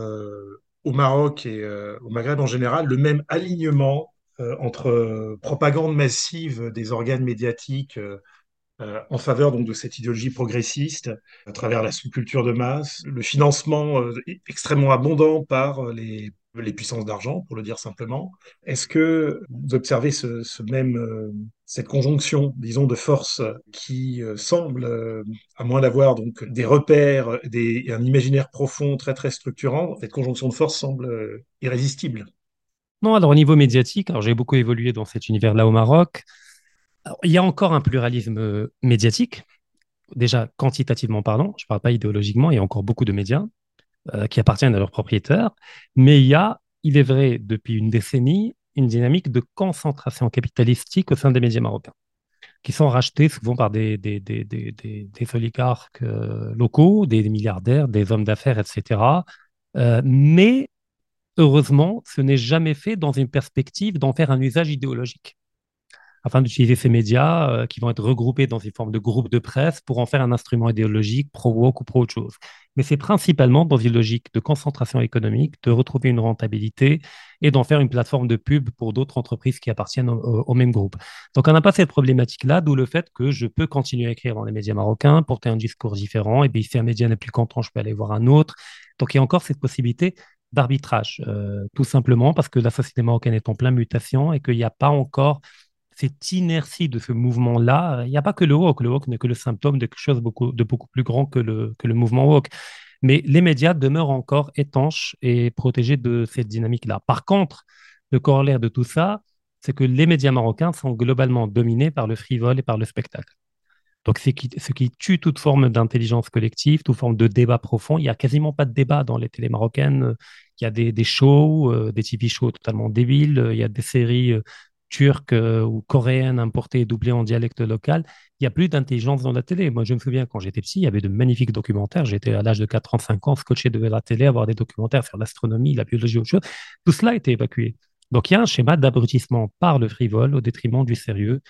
S1: au Maroc et au Maghreb en général le même alignement euh, entre euh, propagande massive des organes médiatiques euh, en faveur donc de cette idéologie progressiste à travers la sous-culture de masse, le financement extrêmement abondant par les, les puissances d'argent, pour le dire simplement. Est-ce que vous observez ce, même, cette conjonction, disons, de forces qui semble, à moins d'avoir donc des repères, des, un imaginaire profond très très structurant, cette conjonction de forces semble irrésistible?
S2: Non, alors au niveau médiatique, alors j'ai beaucoup évolué dans cet univers-là au Maroc. Il y a encore un pluralisme euh, médiatique, déjà quantitativement parlant, je ne parle pas idéologiquement, il y a encore beaucoup de médias euh, qui appartiennent à leurs propriétaires, mais il y a, il est vrai, depuis une décennie, une dynamique de concentration capitalistique au sein des médias marocains, qui sont rachetés souvent par des, oligarques euh, locaux, des milliardaires, des hommes d'affaires, etc. mais Heureusement, ce n'est jamais fait dans une perspective d'en faire un usage idéologique, afin d'utiliser ces médias euh, qui vont être regroupés dans une forme de groupe de presse pour en faire un instrument idéologique pro-woke ou pro-autre chose. Mais c'est principalement dans une logique de concentration économique, de retrouver une rentabilité et d'en faire une plateforme de pub pour d'autres entreprises qui appartiennent au, même groupe. Donc on n'a pas cette problématique-là, d'où le fait que je peux continuer à écrire dans les médias marocains, porter un discours différent, et bien si un média n'est plus content, je peux aller voir un autre. Donc il y a encore cette possibilité d'arbitrage, euh, tout simplement parce que la société marocaine est en pleine mutation et qu'il n'y a pas encore cette inertie de ce mouvement-là. Il n'y a pas que le woke, le woke n'est que le symptôme de quelque chose de beaucoup plus grand que le, mouvement woke. Mais les médias demeurent encore étanches et protégés de cette dynamique-là. Par contre, le corollaire de tout ça, c'est que les médias marocains sont globalement dominés par le frivole et par le spectacle. Donc, ce qui, tue toute forme d'intelligence collective, toute forme de débat profond. Il n'y a quasiment pas de débat dans les télés marocaines. Il y a des, shows, euh, des TV shows totalement débiles. Il y a des séries turques euh, ou coréennes importées et doublées en dialecte local. Il n'y a plus d'intelligence dans la télé. Moi, je me souviens, quand j'étais petit, il y avait de magnifiques documentaires. J'étais à l'âge de 4 ans, 5 ans, scotché de la télé, avoir des documentaires sur l'astronomie, la biologie, autre chose. Tout cela a été évacué. Donc, il y a un schéma d'abrutissement par le frivole au détriment du sérieux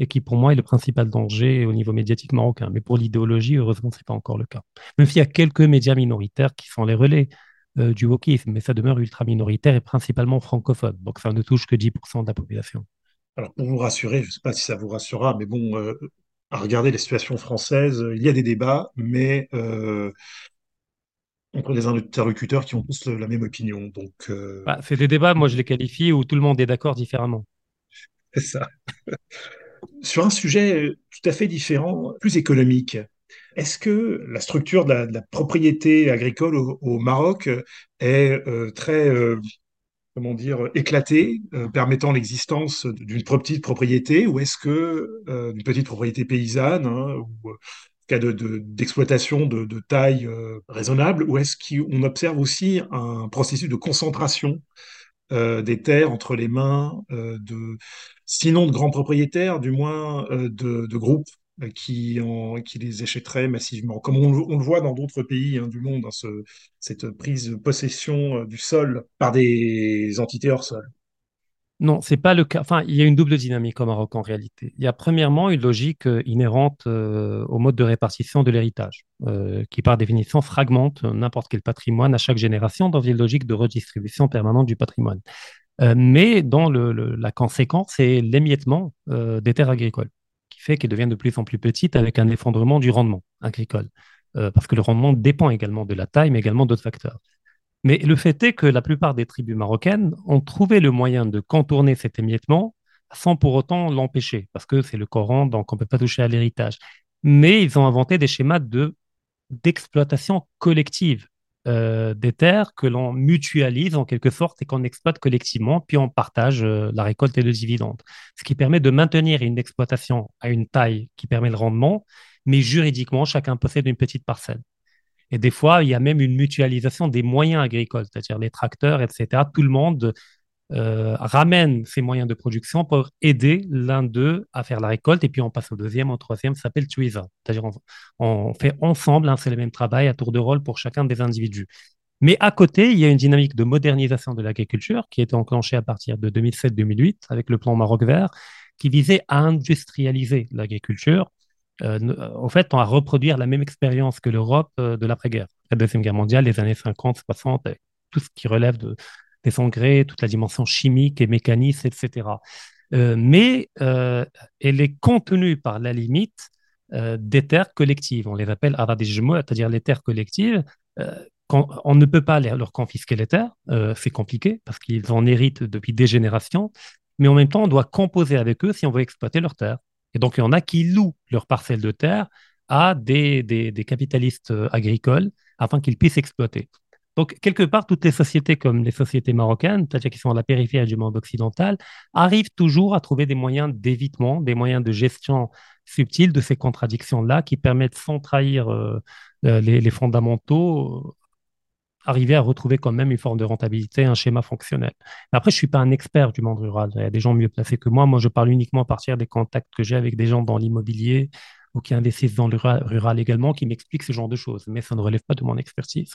S2: et qui pour moi est le principal danger au niveau médiatique marocain. Mais pour l'idéologie, heureusement, ce n'est pas encore le cas. Même s'il y a quelques médias minoritaires qui sont les relais euh, du wokisme, mais ça demeure ultra minoritaire et principalement francophone. Donc ça ne touche que 10% de la population.
S1: Alors pour vous rassurer, je ne sais pas si ça vous rassurera, mais bon, euh, à regarder les situations françaises, il y a des débats, mais euh, entre les interlocuteurs qui ont tous la même opinion. Donc,
S2: bah, c'est des débats, moi je les qualifie, où tout le monde est d'accord différemment.
S1: C'est ça sur un sujet euh, tout à fait différent, plus économique. Est-ce que la structure de la, propriété agricole au, Maroc est euh, très, euh, comment dire, éclatée, permettant l'existence d'une petite propriété, ou est-ce que d'une petite propriété paysanne, hein, ou cas d'exploitation de, taille raisonnable, ou est-ce qu'on observe aussi un processus de concentration des terres entre les mains de sinon de grands propriétaires, du moins euh, de, groupes euh, qui, les achèteraient massivement, comme on, le voit dans d'autres pays hein, du monde, hein, cette prise de possession euh, du sol par des entités hors sol.
S2: Non, c'est pas le cas. Enfin, il y a une double dynamique au Maroc en réalité. Il y a premièrement une logique euh, inhérente au mode de répartition de l'héritage, qui par définition fragmente n'importe quel patrimoine à chaque génération dans une logique de redistribution permanente du patrimoine. mais dans la conséquence, c'est l'émiettement des terres agricoles, fait qu'elles deviennent de plus en plus petites avec un effondrement du rendement agricole, parce que le rendement dépend également de la taille, mais également d'autres facteurs. Mais le fait est que la plupart des tribus marocaines ont trouvé le moyen de contourner cet émiettement sans pour autant l'empêcher, parce que c'est le Coran, donc on ne peut pas toucher à l'héritage. Mais ils ont inventé des schémas de, d'exploitation collective euh, des terres que l'on mutualise en quelque sorte et qu'on exploite collectivement, puis on partage euh, la récolte et le dividende. Ce qui permet de maintenir une exploitation à une taille qui permet le rendement, mais juridiquement, chacun possède une petite parcelle. Et des fois, il y a même une mutualisation des moyens agricoles, c'est-à-dire les tracteurs, etc. Tout le monde euh, ramène ses moyens de production pour aider l'un d'eux à faire la récolte. Et puis on passe au deuxième, au troisième, ça s'appelle Tuisa. C'est-à-dire on, fait ensemble, hein, c'est le même travail à tour de rôle pour chacun des individus. Mais à côté, il y a une dynamique de modernisation de l'agriculture qui a été enclenchée à partir de 2007-2008 avec le plan Maroc vert qui visait à industrialiser l'agriculture euh, euh, en fait, va reproduire la même expérience que l'Europe euh, de l'après-guerre. La Deuxième Guerre mondiale, les années 50, 60, tout ce qui relève de, des engrais, toute la dimension chimique et mécaniste, etc. mais elle est contenue par la limite des terres collectives. On les appelle aradijmo, c'est-à-dire les terres collectives. On ne peut pas leur confisquer les terres, c'est compliqué parce qu'ils en héritent depuis des générations, mais en même temps, on doit composer avec eux si on veut exploiter leurs terres. Et donc, il y en a qui louent leurs parcelles de terre à des, capitalistes euh, agricoles afin qu'ils puissent exploiter. Donc, quelque part, toutes les sociétés comme les sociétés marocaines, c'est-à-dire qui sont à la périphérie du monde occidental, arrivent toujours à trouver des moyens d'évitement, des moyens de gestion subtile de ces contradictions-là qui permettent, sans trahir euh, euh, les, fondamentaux, arriver à retrouver quand même une forme de rentabilité, un schéma fonctionnel. Après, je ne suis pas un expert du monde rural. Il y a des gens mieux placés que moi. Moi, je parle uniquement à partir des contacts que j'ai avec des gens dans l'immobilier ou qui investissent dans le rural également, qui m'expliquent ce genre de choses. Mais ça ne relève pas de mon expertise.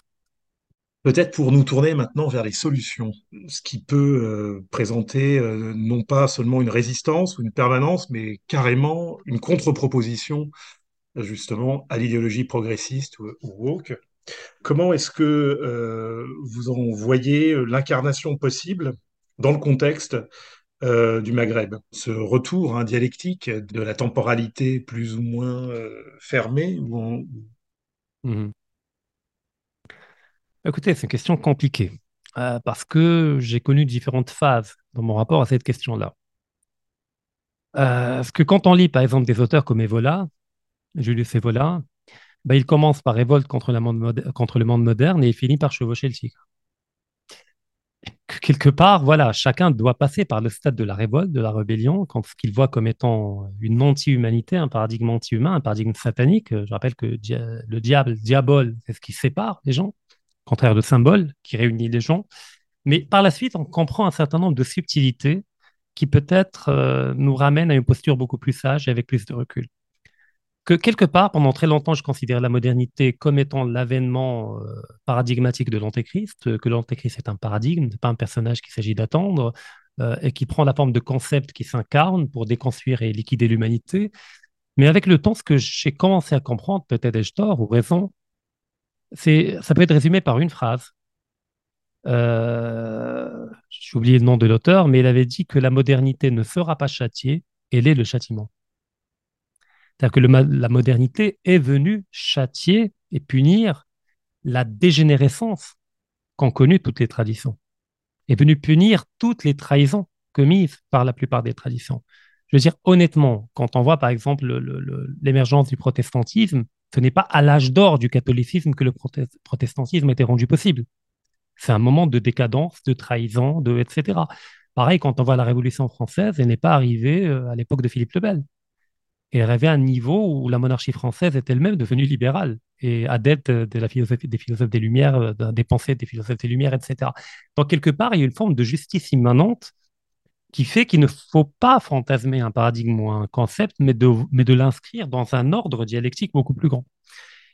S1: Peut-être pour nous tourner maintenant vers les solutions, ce qui peut euh, présenter euh, non pas seulement une résistance ou une permanence, mais carrément une contre-proposition justement à l'idéologie progressiste ou, woke. Comment est-ce que euh, vous en voyez l'incarnation possible dans le contexte du Maghreb? Ce retour hein, dialectique de la temporalité plus ou moins fermée
S2: mmh Écoutez, c'est une question compliquée parce que j'ai connu différentes phases dans mon rapport à cette question-là. parce que quand on lit, par exemple, des auteurs comme Evola, Julius Evola, bah, il commence par révolte contre, le monde moderne et il finit par chevaucher le tigre. Quelque part, voilà, chacun doit passer par le stade de la révolte, de la rébellion, quand ce qu'il voit comme étant une anti-humanité, un paradigme anti-humain, un paradigme satanique. Je rappelle que le diable, diabole, c'est ce qui sépare les gens, contraire de symbole qui réunit les gens. Mais par la suite, on comprend un certain nombre de subtilités qui peut-être euh, nous ramènent à une posture beaucoup plus sage et avec plus de recul que quelque part, pendant très longtemps, je considère la modernité comme étant l'avènement euh, paradigmatique de l'Antéchrist, que l'Antéchrist est un paradigme, pas un personnage qu'il s'agit d'attendre, euh, et qui prend la forme de concept qui s'incarne pour déconstruire et liquider l'humanité. Mais avec le temps, ce que j'ai commencé à comprendre, peut-être ai-je tort ou raison, c'est, ça peut être résumé par une phrase. Euh, j'ai oublié le nom de l'auteur, mais il avait dit que la modernité ne sera pas châtiée, elle est le châtiment. C'est-à-dire que la modernité est venue châtier et punir la dégénérescence qu'ont connue toutes les traditions, est venue punir toutes les trahisons commises par la plupart des traditions. Je veux dire, honnêtement, quand on voit par exemple l'émergence du protestantisme, ce n'est pas à l'âge d'or du catholicisme que le protestantisme était rendu possible. C'est un moment de décadence, de trahison, de etc. Pareil, quand on voit la Révolution française, elle n'est pas arrivée euh, à l'époque de Philippe le Bel et rêvait à un niveau où la monarchie française est elle-même devenue libérale et adepte de la philosophie des philosophes des Lumières, euh, des pensées des philosophes des Lumières, etc. Donc, quelque part, il y a une forme de justice immanente qui fait qu'il ne faut pas fantasmer un paradigme ou un concept, mais de, mais de l'inscrire dans un ordre dialectique beaucoup plus grand.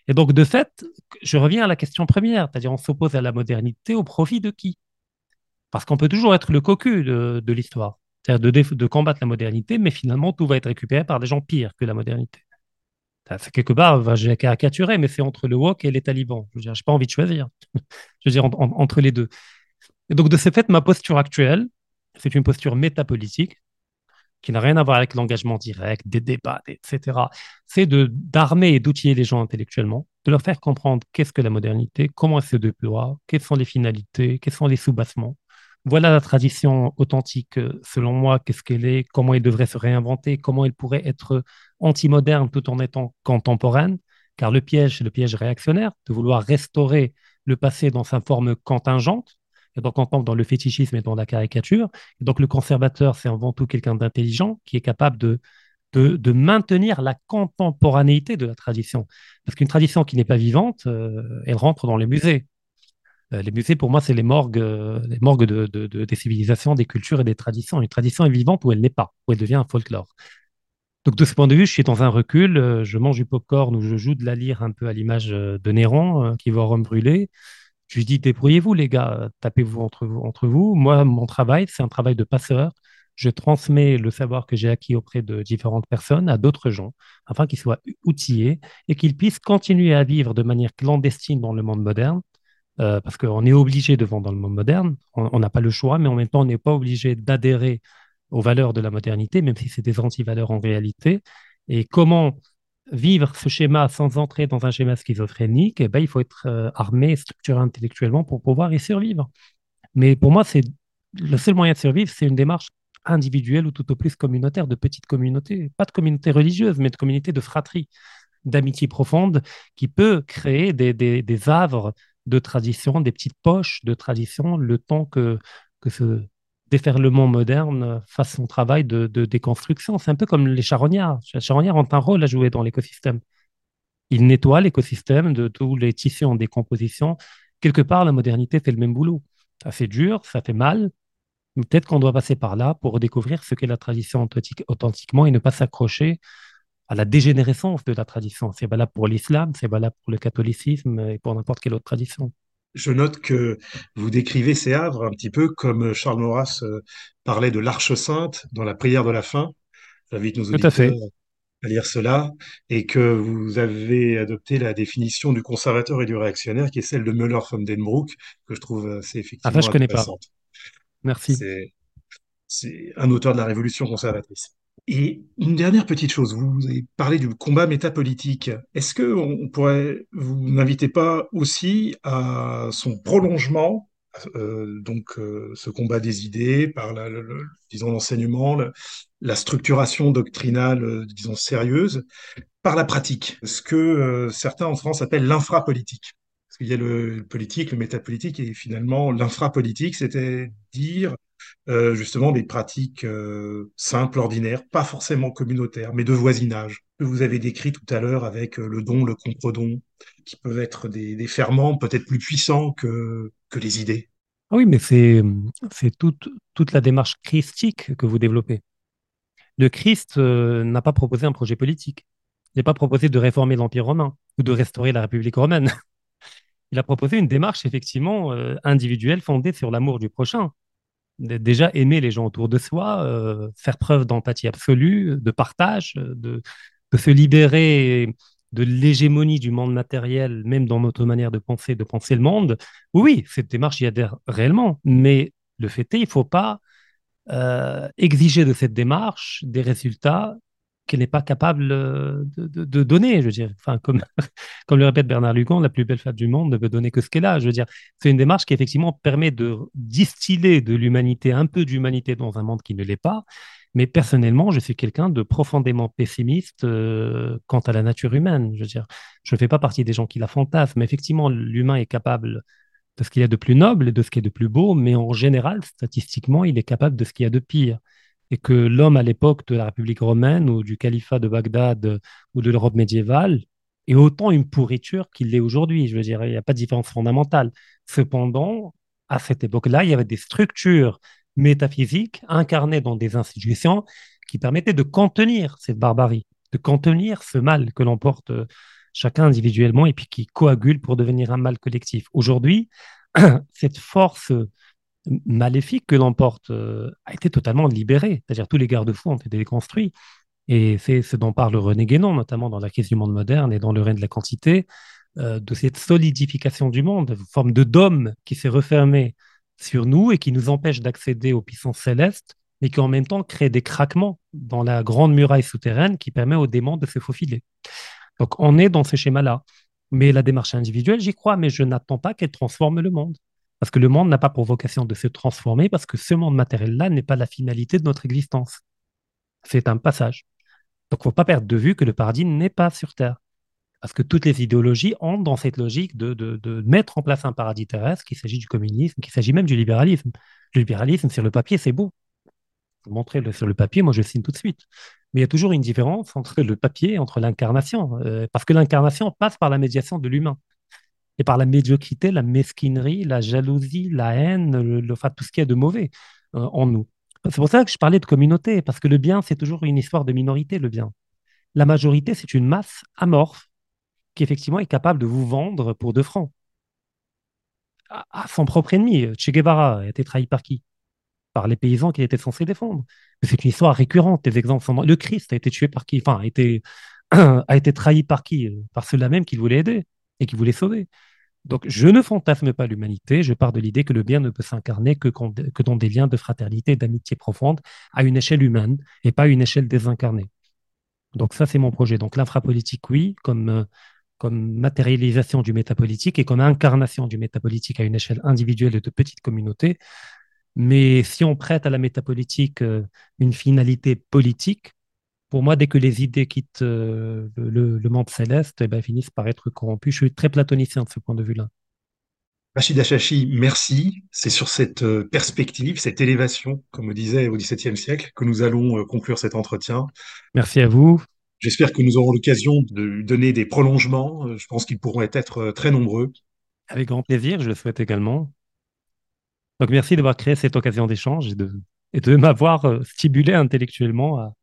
S2: Et donc, de fait, je reviens à la question première, c'est-à-dire on s'oppose à la modernité au profit de qui? Parce qu'on peut toujours être le cocu de, de l'histoire. c'est-à-dire de, de, combattre la modernité, mais finalement, tout va être récupéré par des gens pires que la modernité. C'est quelque part, j'ai caricaturé, mais c'est entre le wok et les talibans. Je n'ai pas envie de choisir. je veux dire, entre les deux. Et donc, de ce fait, ma posture actuelle, c'est une posture métapolitique qui n'a rien à voir avec l'engagement direct, des débats, etc. C'est d'armer et d'outiller les gens intellectuellement, de leur faire comprendre qu'est-ce que la modernité, comment elle se déploie, quelles sont les finalités, quels sont les sous-bassements. Voilà la tradition authentique, euh, selon moi, qu'est-ce qu'elle est, comment elle devrait se réinventer, comment elle pourrait être anti-moderne tout en étant contemporaine, car le piège, c'est le piège réactionnaire, de vouloir restaurer le passé dans sa forme contingente, et donc on tombe dans le fétichisme et dans la caricature. Donc le conservateur, c'est avant tout quelqu'un d'intelligent qui est capable de, de, maintenir la contemporanéité de la tradition. Parce qu'une tradition qui n'est pas vivante, euh, elle rentre dans les musées. Euh, les musées, pour moi, c'est les morgues, euh, les morgues de, des civilisations, des cultures et des traditions. Une tradition est vivante où elle n'est pas, où elle devient un folklore. Donc, de ce point de vue, je suis dans un recul. je mange du pop-corn ou je joue de la lyre un peu à l'image de Néron qui voit Rome brûler. Je dis, débrouillez-vous, les gars, tapez-vous entre vous, entre vous. Moi, mon travail, c'est un travail de passeur. Je transmets le savoir que j'ai acquis auprès de différentes personnes à d'autres gens, afin qu'ils soient outillés et qu'ils puissent continuer à vivre de manière clandestine dans le monde moderne, euh, parce qu'on est obligé de vendre dans le monde moderne. On n'a pas le choix, mais en même temps, on n'est pas obligé d'adhérer aux valeurs de la modernité, même si c'est des anti-valeurs en réalité. Et comment vivre ce schéma sans entrer dans un schéma schizophrénique, eh ben, il faut être euh, armé, structuré intellectuellement pour pouvoir y survivre. Mais pour moi, c'est le seul moyen de survivre, c'est une démarche individuelle ou tout au plus communautaire, de petite communauté, pas de communauté religieuse, mais de communauté de fratrie, d'amitié profonde, qui peut créer des, des, des havres de tradition, des petites poches de tradition, le temps que, que ce déferlement moderne fasse son travail de, déconstruction. C'est un peu comme les charognards. Les charognards ont un rôle à jouer dans l'écosystème. Ils nettoient l'écosystème de tous les tissus en décomposition. Quelque part, la modernité fait le même boulot. Ça fait dur, ça fait mal. Peut-être qu'on doit passer par là pour redécouvrir ce qu'est la tradition authentiquement et ne pas s'accrocher à la dégénérescence de la tradition. C'est valable pour l'islam, c'est valable pour le catholicisme et pour n'importe quelle autre tradition
S1: je note que vous décrivez ces havres un petit peu comme Charles Maurras euh, parlait de l'arche sainte dans la prière de la fin. J'invite nos auditeurs à, lire cela et que vous avez adopté la définition du conservateur et du réactionnaire qui est celle de Müller von den Broek que je trouve assez effectivement
S2: ah, je connais pas. Merci.
S1: C'est un auteur de la révolution conservatrice. Et une dernière petite chose, vous avez parlé du combat métapolitique. Est-ce que on pourrait, vous n'invitez pas aussi à son prolongement, euh, donc euh, ce combat des idées par la, disons l'enseignement, la, structuration doctrinale, euh, disons sérieuse, par la pratique, ce que certains en France appellent l'infrapolitique? Parce qu'il y a le politique, le métapolitique et finalement l'infrapolitique, c'était dire euh, justement des pratiques euh, simples, ordinaires, pas forcément communautaires, mais de voisinage, que vous avez décrit tout à l'heure avec euh, le don, le contre-don, qui peuvent être des, ferments peut-être plus puissants que, que les idées.
S2: Ah oui, mais c'est, c'est toute, toute la démarche christique que vous développez. Le Christ n'a pas proposé un projet politique. Il n'a pas proposé de réformer l'Empire romain ou de restaurer la République romaine. Il a proposé une démarche effectivement individuelle fondée sur l'amour du prochain déjà aimer les gens autour de soi, euh, faire preuve d'empathie absolue, de partage, de, se libérer de l'hégémonie du monde matériel, même dans notre manière de penser, de penser le monde. Oui, cette démarche y adhère réellement, mais le fait est, il ne faut pas euh, exiger de cette démarche des résultats qu'elle n'est pas capable euh, de, donner. Je veux dire, enfin, comme, comme le répète Bernard Lugan, la plus belle femme du monde ne peut donner que ce qu'elle a. Je veux dire, c'est une démarche qui effectivement permet de distiller de l'humanité, un peu d'humanité dans un monde qui ne l'est pas. Mais personnellement, je suis quelqu'un de profondément pessimiste euh, quant à la nature humaine. Je veux dire, je ne fais pas partie des gens qui la fantasment. Effectivement, l'humain est capable de ce qu'il y a de plus noble et de ce qui est de plus beau, mais en général, statistiquement, il est capable de ce qu'il y a de pire et que l'homme à l'époque de la République romaine ou du califat de Bagdad ou de l'Europe médiévale est autant une pourriture qu'il l'est aujourd'hui. Je veux dire, il n'y a pas de différence fondamentale. Cependant, à cette époque-là, il y avait des structures métaphysiques incarnées dans des institutions qui permettaient de contenir cette barbarie, de contenir ce mal que l'on porte chacun individuellement et puis qui coagule pour devenir un mal collectif. Aujourd'hui, cette force maléfique que l'emporte euh, a été totalement libéré. C'est-à-dire tous les garde-fous ont été déconstruits. Et c'est ce dont parle René Guénon, notamment dans la crise du monde moderne et dans le règne de la quantité, euh, de cette solidification du monde, une forme de dôme qui s'est refermé sur nous et qui nous empêche d'accéder aux puissances célestes, mais qui en même temps crée des craquements dans la grande muraille souterraine qui permet aux démons de se faufiler. Donc on est dans ce schéma-là. Mais la démarche individuelle, j'y crois, mais je n'attends pas qu'elle transforme le monde. Parce que le monde n'a pas pour vocation de se transformer, parce que ce monde matériel-là n'est pas la finalité de notre existence. C'est un passage. Donc, il ne faut pas perdre de vue que le paradis n'est pas sur Terre. Parce que toutes les idéologies entrent dans cette logique de, mettre en place un paradis terrestre, qu'il s'agit du communisme, qu'il s'agit même du libéralisme. Le libéralisme, sur le papier, c'est beau. Vous montrez le, sur le papier, moi je signe tout de suite. Mais il y a toujours une différence entre le papier et entre l'incarnation. Euh, parce que l'incarnation passe par la médiation de l'humain. Et par la médiocrité, la mesquinerie, la jalousie, la haine, le, tout ce qu'il y a de mauvais euh, en nous. C'est pour ça que je parlais de communauté, parce que le bien, c'est toujours une histoire de minorité, le bien. La majorité, c'est une masse amorphe qui, effectivement, est capable de vous vendre pour deux francs. À, son propre ennemi, Che Guevara a été trahi par qui? Par les paysans qu'il était censé défendre. C'est une histoire récurrente. Les exemples. Le Christ a été tué par qui? Enfin, a été, trahi par qui? Par ceux-là même qu'il voulait aider et qui voulait sauver. Donc, je ne fantasme pas l'humanité, je pars de l'idée que le bien ne peut s'incarner que, dans des liens de fraternité d'amitié profonde à une échelle humaine et pas à une échelle désincarnée. Donc, ça, c'est mon projet. Donc, l'infrapolitique, oui, comme, euh, comme matérialisation du métapolitique et comme incarnation du métapolitique à une échelle individuelle et de petite communauté. Mais si on prête à la métapolitique euh, une finalité politique, pour moi, dès que les idées quittent euh, le, monde céleste, eh ben, finissent par être corrompues. Je suis très platonicien de ce point de vue-là.
S1: Rachid Achachi, merci. C'est sur cette euh, perspective, cette élévation, comme on disait au XVIIe siècle, que nous allons euh, conclure cet entretien.
S2: Merci à vous.
S1: J'espère que nous aurons l'occasion de donner des prolongements. Je pense qu'ils pourront être très nombreux.
S2: Avec grand plaisir, je le souhaite également. Donc merci d'avoir créé cette occasion d'échange et de, et de m'avoir stimulé intellectuellement à,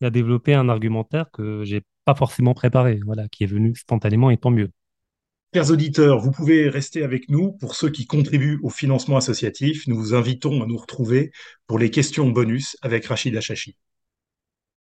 S2: et à développer un argumentaire que j'ai pas forcément préparé, voilà, qui est venu spontanément et tant mieux.
S1: Chers auditeurs, vous pouvez rester avec nous. Pour ceux qui contribuent au financement associatif, nous vous invitons à nous retrouver pour les questions bonus avec Rachid Achachi.